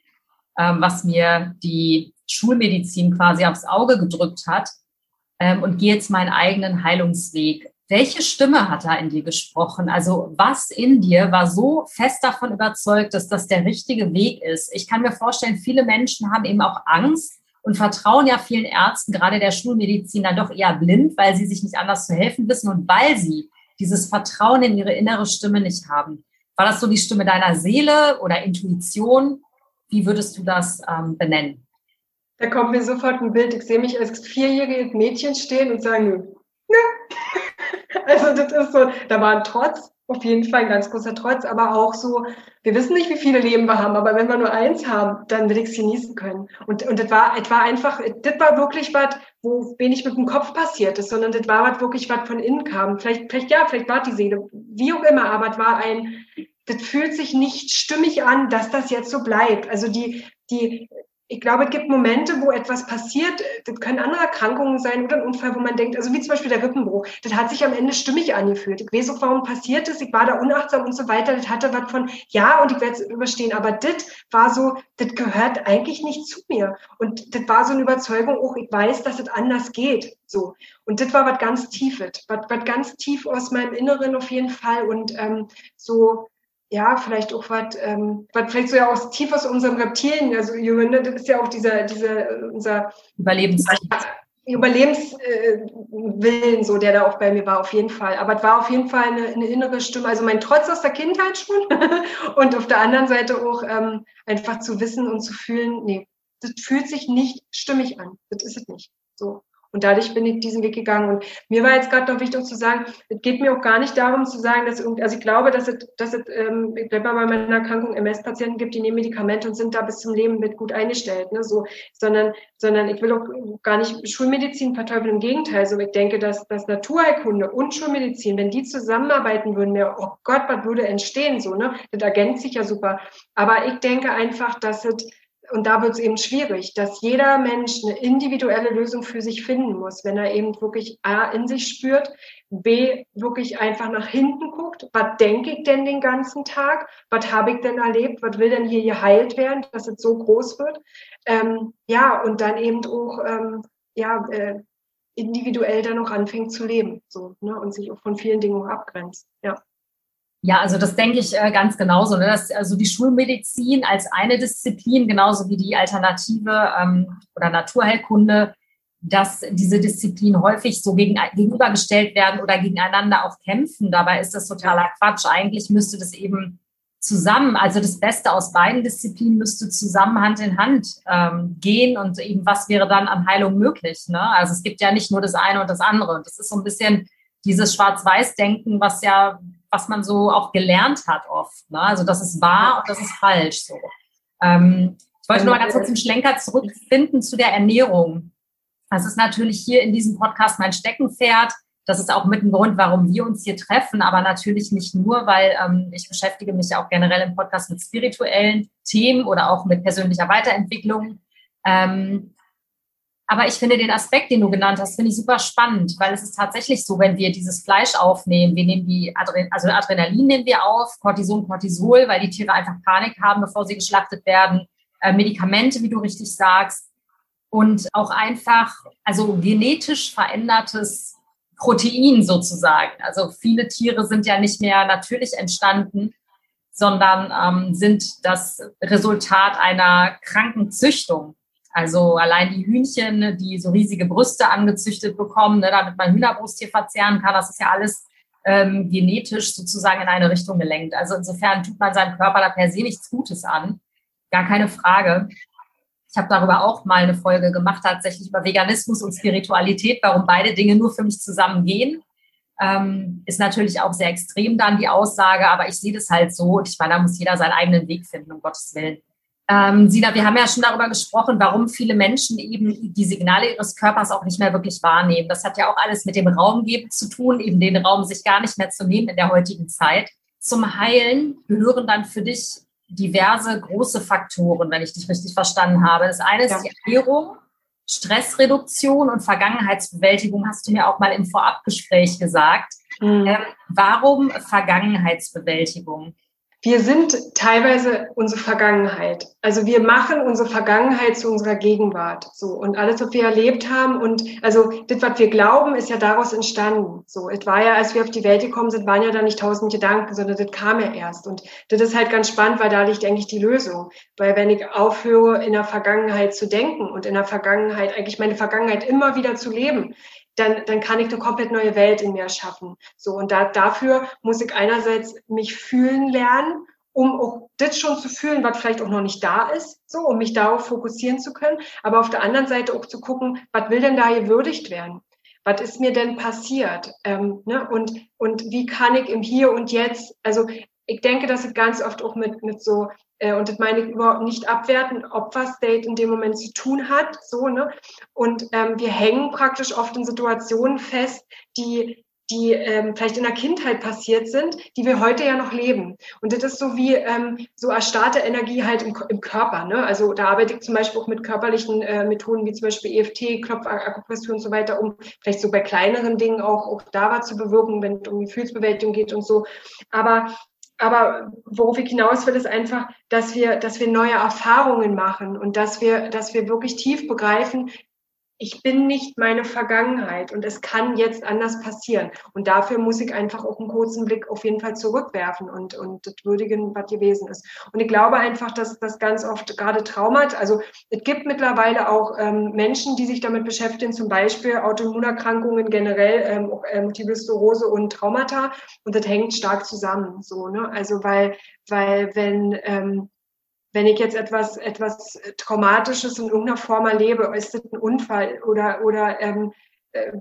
ähm, was mir die Schulmedizin quasi aufs Auge gedrückt hat ähm, und gehe jetzt meinen eigenen Heilungsweg. Welche Stimme hat da in dir gesprochen? Also was in dir war so fest davon überzeugt, dass das der richtige Weg ist? Ich kann mir vorstellen, viele Menschen haben eben auch Angst und vertrauen ja vielen Ärzten, gerade der Schulmedizin, dann doch eher blind, weil sie sich nicht anders zu helfen wissen und weil sie dieses Vertrauen in ihre innere Stimme nicht haben. War das so die Stimme deiner Seele oder Intuition? Wie würdest du das ähm, benennen? Da kommt mir sofort ein Bild. Ich sehe mich als vierjährige Mädchen stehen und sagen, also das ist so, da war ein Trotz, auf jeden Fall ein ganz großer Trotz, aber auch so, wir wissen nicht, wie viele Leben wir haben, aber wenn wir nur eins haben, dann will ich es genießen können. Und, und das war, das war einfach, das war wirklich was, wo wenig mit dem Kopf passiert ist, sondern das war was wirklich, was von innen kam. Vielleicht, vielleicht ja, vielleicht war die Seele, wie auch immer, aber es war ein, das fühlt sich nicht stimmig an, dass das jetzt so bleibt. Also die, die, ich glaube, es gibt Momente, wo etwas passiert, das können andere Erkrankungen sein oder ein Unfall, wo man denkt, also wie zum Beispiel der Rippenbruch, das hat sich am Ende stimmig angefühlt. Ich weiß auch, warum passiert ist, ich war da unachtsam und so weiter, das hatte was von, ja, und ich werde es überstehen, aber das war so, das gehört eigentlich nicht zu mir. Und das war so eine Überzeugung, auch ich weiß, dass es anders geht, so. Und das war was ganz Tiefes, was, ganz tief aus meinem Inneren auf jeden Fall. Und ähm, so, ja, vielleicht auch was, ähm, was vielleicht so ja aus tief aus unserem Reptilien, also ne, das ist ja auch dieser, dieser, äh, unser Überlebens Überlebenswillen, äh, so der da auch bei mir war, auf jeden Fall. Aber es war auf jeden Fall eine, eine innere Stimme, also mein Trotz aus der Kindheit schon und auf der anderen Seite auch ähm, einfach zu wissen und zu fühlen, nee, das fühlt sich nicht stimmig an, das ist es nicht. So. Und dadurch bin ich diesen Weg gegangen. Und mir war jetzt gerade noch wichtig zu sagen, es geht mir auch gar nicht darum zu sagen, dass irgendwie, also ich glaube, dass es, dass es, ähm, ich bleibe bei meiner Erkrankung MS-Patienten gibt, die nehmen Medikamente und sind da bis zum Leben mit gut eingestellt, ne, so, sondern, sondern ich will auch gar nicht Schulmedizin verteufeln, im Gegenteil, so ich denke, dass, dass Naturheilkunde und Schulmedizin, wenn die zusammenarbeiten würden, mir, oh Gott, was würde entstehen, so, ne, das ergänzt sich ja super. Aber ich denke einfach, dass es, und da wird es eben schwierig, dass jeder Mensch eine individuelle Lösung für sich finden muss, wenn er eben wirklich A in sich spürt, B wirklich einfach nach hinten guckt, was denke ich denn den ganzen Tag, was habe ich denn erlebt, was will denn hier geheilt werden, dass es so groß wird. Ähm, ja, und dann eben auch ähm, ja, äh, individuell dann noch anfängt zu leben so, ne, und sich auch von vielen Dingen auch abgrenzt. Ja. Ja, also das denke ich äh, ganz genauso. Ne? Dass, also die Schulmedizin als eine Disziplin, genauso wie die Alternative ähm, oder Naturheilkunde, dass diese Disziplinen häufig so gegen, gegenübergestellt werden oder gegeneinander auch kämpfen. Dabei ist das totaler Quatsch. Eigentlich müsste das eben zusammen, also das Beste aus beiden Disziplinen müsste zusammen Hand in Hand ähm, gehen und eben was wäre dann an Heilung möglich. Ne? Also es gibt ja nicht nur das eine und das andere. Und das ist so ein bisschen dieses Schwarz-Weiß-Denken, was ja was man so auch gelernt hat oft. Ne? Also das ist wahr und das ist falsch. So. Ähm, ich wollte nur mal ganz kurz einen Schlenker zurückfinden zu der Ernährung. Das ist natürlich hier in diesem Podcast mein Steckenpferd. Das ist auch mit ein Grund, warum wir uns hier treffen, aber natürlich nicht nur, weil ähm, ich beschäftige mich ja auch generell im Podcast mit spirituellen Themen oder auch mit persönlicher Weiterentwicklung. Ähm, aber ich finde den Aspekt, den du genannt hast, finde ich super spannend, weil es ist tatsächlich so, wenn wir dieses Fleisch aufnehmen, wir nehmen die Adren also Adrenalin nehmen wir auf, Cortison, Cortisol, weil die Tiere einfach Panik haben, bevor sie geschlachtet werden, äh, Medikamente, wie du richtig sagst, und auch einfach, also genetisch verändertes Protein sozusagen. Also viele Tiere sind ja nicht mehr natürlich entstanden, sondern ähm, sind das Resultat einer kranken Züchtung. Also allein die Hühnchen, die so riesige Brüste angezüchtet bekommen, ne, damit man Hühnerbrust hier verzehren kann, das ist ja alles ähm, genetisch sozusagen in eine Richtung gelenkt. Also insofern tut man seinem Körper da per se nichts Gutes an. Gar keine Frage. Ich habe darüber auch mal eine Folge gemacht, tatsächlich über Veganismus und Spiritualität, warum beide Dinge nur für mich zusammengehen. Ähm, ist natürlich auch sehr extrem dann die Aussage, aber ich sehe das halt so ich meine, da muss jeder seinen eigenen Weg finden, um Gottes Willen. Ähm, Sina, wir haben ja schon darüber gesprochen, warum viele Menschen eben die Signale ihres Körpers auch nicht mehr wirklich wahrnehmen. Das hat ja auch alles mit dem Raumgeben zu tun, eben den Raum sich gar nicht mehr zu nehmen in der heutigen Zeit. Zum Heilen gehören dann für dich diverse große Faktoren, wenn ich dich richtig verstanden habe. Das eine ist ja. die Ernährung, Stressreduktion und Vergangenheitsbewältigung, hast du mir auch mal im Vorabgespräch gesagt. Mhm. Ähm, warum Vergangenheitsbewältigung? Wir sind teilweise unsere Vergangenheit. Also wir machen unsere Vergangenheit zu unserer Gegenwart. So. Und alles, was wir erlebt haben und, also, das, was wir glauben, ist ja daraus entstanden. So. Es war ja, als wir auf die Welt gekommen sind, waren ja da nicht tausend Gedanken, sondern das kam ja erst. Und das ist halt ganz spannend, weil da liegt eigentlich die Lösung. Weil wenn ich aufhöre, in der Vergangenheit zu denken und in der Vergangenheit, eigentlich meine Vergangenheit immer wieder zu leben, dann, dann kann ich eine komplett neue Welt in mir schaffen. So, und da, dafür muss ich einerseits mich fühlen lernen, um auch das schon zu fühlen, was vielleicht auch noch nicht da ist, so, um mich darauf fokussieren zu können. Aber auf der anderen Seite auch zu gucken, was will denn da gewürdigt werden? Was ist mir denn passiert? Ähm, ne? und, und wie kann ich im Hier und Jetzt, also ich denke, dass es ganz oft auch mit, mit so und das meine ich überhaupt nicht abwerten, ob was Date in dem Moment zu tun hat, so, ne? Und ähm, wir hängen praktisch oft in Situationen fest, die die ähm, vielleicht in der Kindheit passiert sind, die wir heute ja noch leben. Und das ist so wie ähm, so erstarrte Energie halt im, im Körper. Ne? Also da arbeite ich zum Beispiel auch mit körperlichen äh, Methoden wie zum Beispiel EFT, Klopfakupressur und so weiter, um vielleicht so bei kleineren Dingen auch, auch da was zu bewirken, wenn es um Gefühlsbewältigung geht und so. Aber aber worauf ich hinaus will, ist einfach, dass wir, dass wir neue Erfahrungen machen und dass wir, dass wir wirklich tief begreifen, ich bin nicht meine Vergangenheit und es kann jetzt anders passieren. Und dafür muss ich einfach auch einen kurzen Blick auf jeden Fall zurückwerfen und, und das würdigen, was gewesen ist. Und ich glaube einfach, dass das ganz oft gerade traumat, also es gibt mittlerweile auch ähm, Menschen, die sich damit beschäftigen, zum Beispiel Autoimmunerkrankungen generell, ähm, auch, äh, Multiple Sklerose und Traumata. Und das hängt stark zusammen, so, ne? Also weil, weil wenn, ähm, wenn ich jetzt etwas, etwas Traumatisches in irgendeiner Form erlebe, ist das ein Unfall oder, oder ähm, äh,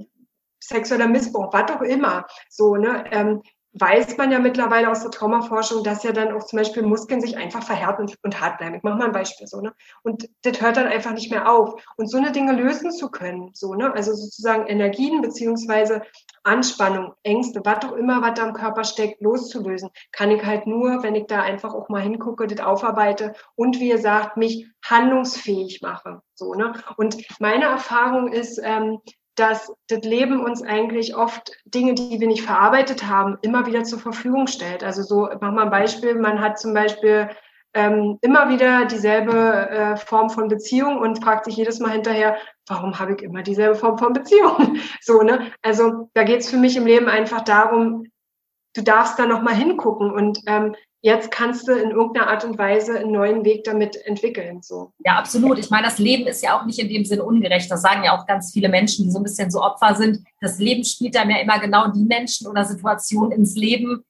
sexueller Missbrauch, was auch immer. So, ne? Ähm, weiß man ja mittlerweile aus der Traumaforschung, dass ja dann auch zum Beispiel Muskeln sich einfach verhärten und hart bleiben. Ich mache mal ein Beispiel so, ne? Und das hört dann einfach nicht mehr auf. Und so eine Dinge lösen zu können, so, ne? Also sozusagen Energien beziehungsweise Anspannung, Ängste, was auch immer, was da im Körper steckt, loszulösen, kann ich halt nur, wenn ich da einfach auch mal hingucke, das aufarbeite und wie ihr sagt, mich handlungsfähig mache, so, ne? Und meine Erfahrung ist, ähm, dass das Leben uns eigentlich oft Dinge, die wir nicht verarbeitet haben, immer wieder zur Verfügung stellt. Also so, ich mach mal ein Beispiel, man hat zum Beispiel ähm, immer wieder dieselbe äh, Form von Beziehung und fragt sich jedes Mal hinterher, warum habe ich immer dieselbe Form von Beziehung? so, ne? Also da geht es für mich im Leben einfach darum, du darfst da nochmal hingucken und ähm, jetzt kannst du in irgendeiner Art und Weise einen neuen Weg damit entwickeln. So. Ja, absolut. Ich meine, das Leben ist ja auch nicht in dem Sinn ungerecht. Das sagen ja auch ganz viele Menschen, die so ein bisschen so Opfer sind. Das Leben spielt einem ja immer genau die Menschen oder Situationen ins Leben,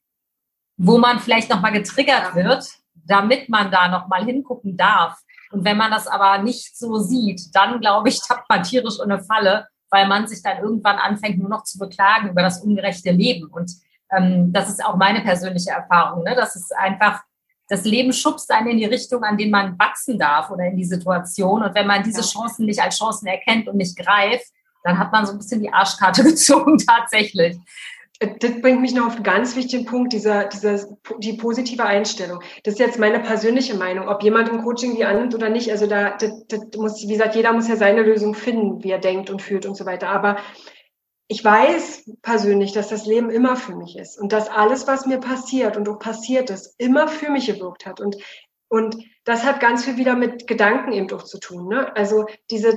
wo man vielleicht nochmal getriggert wird, damit man da nochmal hingucken darf. Und wenn man das aber nicht so sieht, dann glaube ich, tappt man tierisch in eine Falle, weil man sich dann irgendwann anfängt, nur noch zu beklagen über das ungerechte Leben. Und ähm, das ist auch meine persönliche Erfahrung. Ne? Das ist einfach, das Leben schubst einen in die Richtung, an denen man wachsen darf oder in die Situation. Und wenn man diese Chancen nicht als Chancen erkennt und nicht greift, dann hat man so ein bisschen die Arschkarte gezogen tatsächlich. Das bringt mich noch auf einen ganz wichtigen Punkt, dieser, dieser, die positive Einstellung. Das ist jetzt meine persönliche Meinung, ob jemand im Coaching die annimmt oder nicht. Also da, das, das muss, wie gesagt, jeder muss ja seine Lösung finden, wie er denkt und fühlt und so weiter. Aber ich weiß persönlich, dass das Leben immer für mich ist und dass alles, was mir passiert und auch passiert ist, immer für mich gewirkt hat. Und, und das hat ganz viel wieder mit Gedanken eben auch zu tun. Ne? Also diese,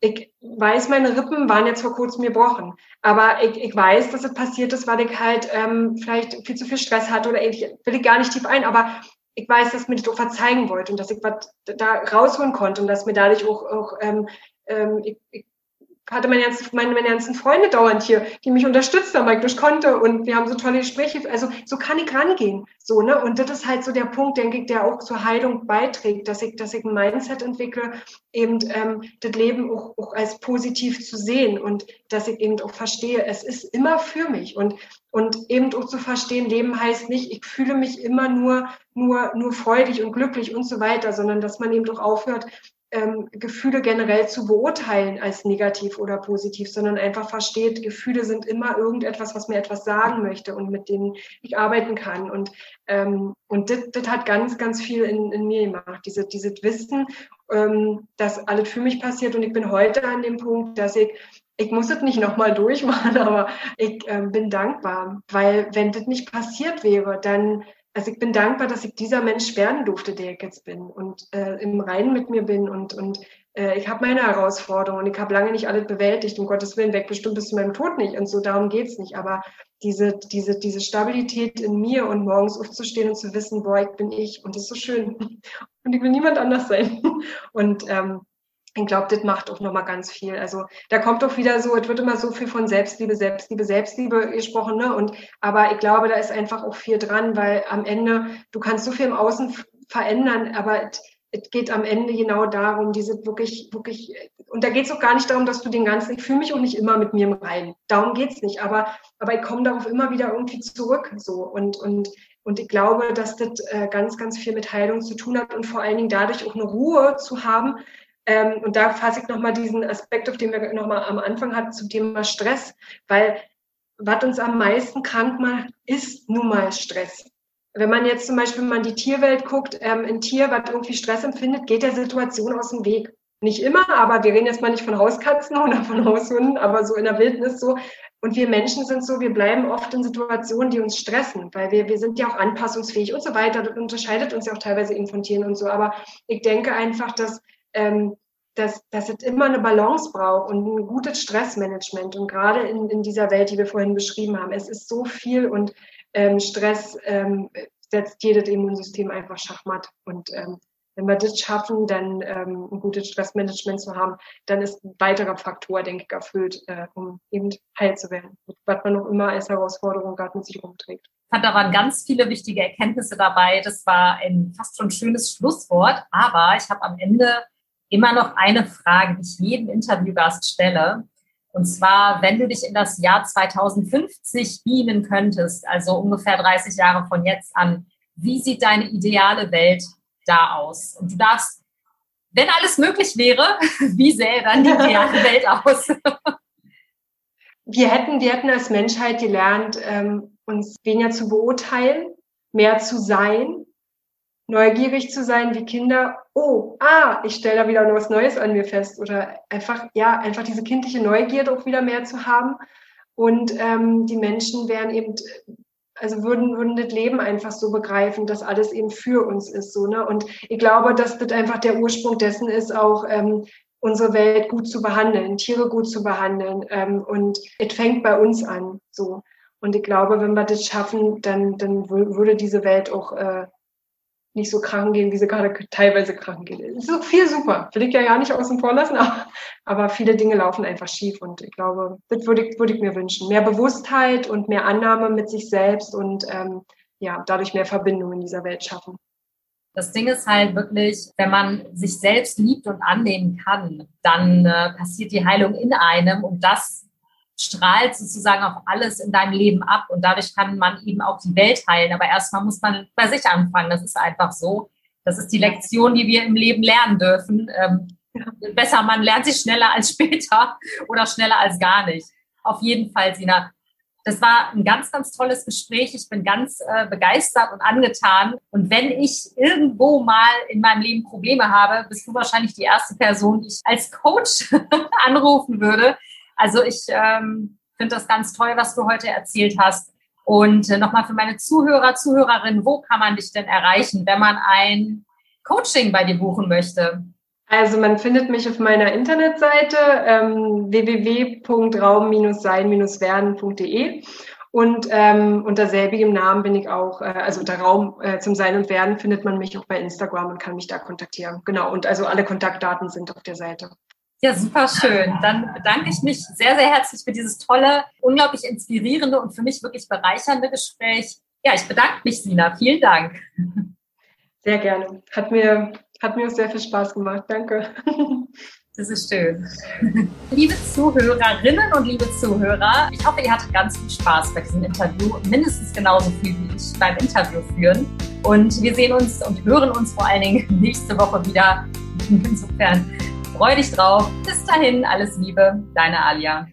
ich weiß, meine Rippen waren jetzt vor kurzem gebrochen, aber ich, ich weiß, dass es passiert ist, weil ich halt ähm, vielleicht viel zu viel Stress hatte oder ich will ich gar nicht tief ein, aber ich weiß, dass mir das auch verzeihen wollte und dass ich was da rausholen konnte und dass mir dadurch auch, auch ähm, ähm, ich, ich hatte meine ganzen, meine, meine ganzen Freunde dauernd hier, die mich unterstützt haben, weil ich durch konnte und wir haben so tolle Gespräche. Also so kann ich rangehen. So, ne? Und das ist halt so der Punkt, denke ich, der auch zur Heilung beiträgt, dass ich, dass ich ein Mindset entwickle, eben ähm, das Leben auch, auch als positiv zu sehen und dass ich eben auch verstehe, es ist immer für mich und und eben auch zu verstehen, Leben heißt nicht, ich fühle mich immer nur, nur, nur freudig und glücklich und so weiter, sondern dass man eben doch aufhört, ähm, Gefühle generell zu beurteilen als negativ oder positiv, sondern einfach versteht, Gefühle sind immer irgendetwas, was mir etwas sagen möchte und mit denen ich arbeiten kann. Und, ähm, und das, hat ganz, ganz viel in, in mir gemacht, diese, dieses Wissen, ähm, dass alles für mich passiert. Und ich bin heute an dem Punkt, dass ich ich muss es nicht nochmal durchmachen, aber ich äh, bin dankbar, weil wenn das nicht passiert wäre, dann also ich bin dankbar, dass ich dieser Mensch werden durfte, der ich jetzt bin und äh, im Reinen mit mir bin und, und äh, ich habe meine Herausforderungen und ich habe lange nicht alles bewältigt, um Gottes Willen weg, bestimmt bis zu meinem Tod nicht und so, darum geht's nicht, aber diese, diese, diese Stabilität in mir und morgens aufzustehen und zu wissen, boah, ich bin ich und das ist so schön und ich will niemand anders sein. Und ähm, ich glaube, das macht auch nochmal ganz viel. Also da kommt doch wieder so, es wird immer so viel von Selbstliebe, Selbstliebe, Selbstliebe gesprochen, ne? Und aber ich glaube, da ist einfach auch viel dran, weil am Ende, du kannst so viel im Außen verändern, aber es geht am Ende genau darum, diese wirklich, wirklich, und da geht es auch gar nicht darum, dass du den ganzen, ich fühle mich auch nicht immer mit mir im Rein. Darum geht's nicht. Aber, aber ich komme darauf immer wieder irgendwie zurück. So. Und, und, und ich glaube, dass das äh, ganz, ganz viel mit Heilung zu tun hat und vor allen Dingen dadurch auch eine Ruhe zu haben, ähm, und da fasse ich nochmal diesen Aspekt, auf den wir nochmal am Anfang hatten, zum Thema Stress, weil was uns am meisten krank macht, ist nun mal Stress. Wenn man jetzt zum Beispiel mal in die Tierwelt guckt, ähm, ein Tier, was irgendwie Stress empfindet, geht der Situation aus dem Weg. Nicht immer, aber wir reden jetzt mal nicht von Hauskatzen oder von Haushunden, aber so in der Wildnis so. Und wir Menschen sind so, wir bleiben oft in Situationen, die uns stressen, weil wir, wir sind ja auch anpassungsfähig und so weiter. Das unterscheidet uns ja auch teilweise eben von Tieren und so. Aber ich denke einfach, dass ähm, dass, dass es immer eine Balance braucht und ein gutes Stressmanagement. Und gerade in, in dieser Welt, die wir vorhin beschrieben haben, es ist so viel und ähm, Stress ähm, setzt jedes Immunsystem einfach schachmatt. Und ähm, wenn wir das schaffen, dann ähm, ein gutes Stressmanagement zu haben, dann ist ein weiterer Faktor, denke ich, erfüllt, äh, um eben heil zu werden, was man noch immer als Herausforderung gerade mit sich rumträgt. Ich fand, da waren ganz viele wichtige Erkenntnisse dabei. Das war ein fast schon schönes Schlusswort, aber ich habe am Ende immer noch eine Frage, die ich jedem Interviewgast stelle. Und zwar, wenn du dich in das Jahr 2050 beamen könntest, also ungefähr 30 Jahre von jetzt an, wie sieht deine ideale Welt da aus? Und du darfst, wenn alles möglich wäre, wie sähe dann die ideale Welt aus? wir hätten, wir hätten als Menschheit gelernt, ähm, uns weniger zu beurteilen, mehr zu sein, neugierig zu sein wie Kinder. Oh, ah, ich stelle da wieder was Neues an mir fest. Oder einfach, ja, einfach diese kindliche Neugierde auch wieder mehr zu haben. Und ähm, die Menschen wären eben, also würden, würden das Leben einfach so begreifen, dass alles eben für uns ist. So, ne? Und ich glaube, dass das einfach der Ursprung dessen ist, auch ähm, unsere Welt gut zu behandeln, Tiere gut zu behandeln. Ähm, und es fängt bei uns an. So. Und ich glaube, wenn wir das schaffen, dann, dann würde diese Welt auch äh, nicht so krank gehen, wie sie gerade teilweise krank geht. So viel super. Will ich ja gar nicht außen vor lassen, aber, aber viele Dinge laufen einfach schief. Und ich glaube, das würde ich, würde ich mir wünschen. Mehr Bewusstheit und mehr Annahme mit sich selbst und ähm, ja, dadurch mehr Verbindung in dieser Welt schaffen. Das Ding ist halt wirklich, wenn man sich selbst liebt und annehmen kann, dann äh, passiert die Heilung in einem und das strahlt sozusagen auf alles in deinem Leben ab und dadurch kann man eben auch die Welt heilen. Aber erstmal muss man bei sich anfangen. Das ist einfach so. Das ist die Lektion, die wir im Leben lernen dürfen. Ähm, besser, man lernt sich schneller als später oder schneller als gar nicht. Auf jeden Fall, Sina. Das war ein ganz, ganz tolles Gespräch. Ich bin ganz äh, begeistert und angetan. Und wenn ich irgendwo mal in meinem Leben Probleme habe, bist du wahrscheinlich die erste Person, die ich als Coach anrufen würde. Also ich ähm, finde das ganz toll, was du heute erzählt hast. Und äh, nochmal für meine Zuhörer, Zuhörerinnen, wo kann man dich denn erreichen, wenn man ein Coaching bei dir buchen möchte? Also man findet mich auf meiner Internetseite ähm, www.raum-sein-werden.de und ähm, unter selbigem Namen bin ich auch, äh, also unter Raum äh, zum Sein und Werden findet man mich auch bei Instagram und kann mich da kontaktieren. Genau, und also alle Kontaktdaten sind auf der Seite. Ja, super schön. Dann bedanke ich mich sehr, sehr herzlich für dieses tolle, unglaublich inspirierende und für mich wirklich bereichernde Gespräch. Ja, ich bedanke mich, Sina. Vielen Dank. Sehr gerne. Hat mir hat mir sehr viel Spaß gemacht. Danke. Das ist schön. Liebe Zuhörerinnen und liebe Zuhörer, ich hoffe, ihr hattet ganz viel Spaß bei diesem Interview. Mindestens genauso viel wie ich beim Interview führen. Und wir sehen uns und hören uns vor allen Dingen nächste Woche wieder. Insofern freu dich drauf. Bis dahin, alles Liebe, deine Alia.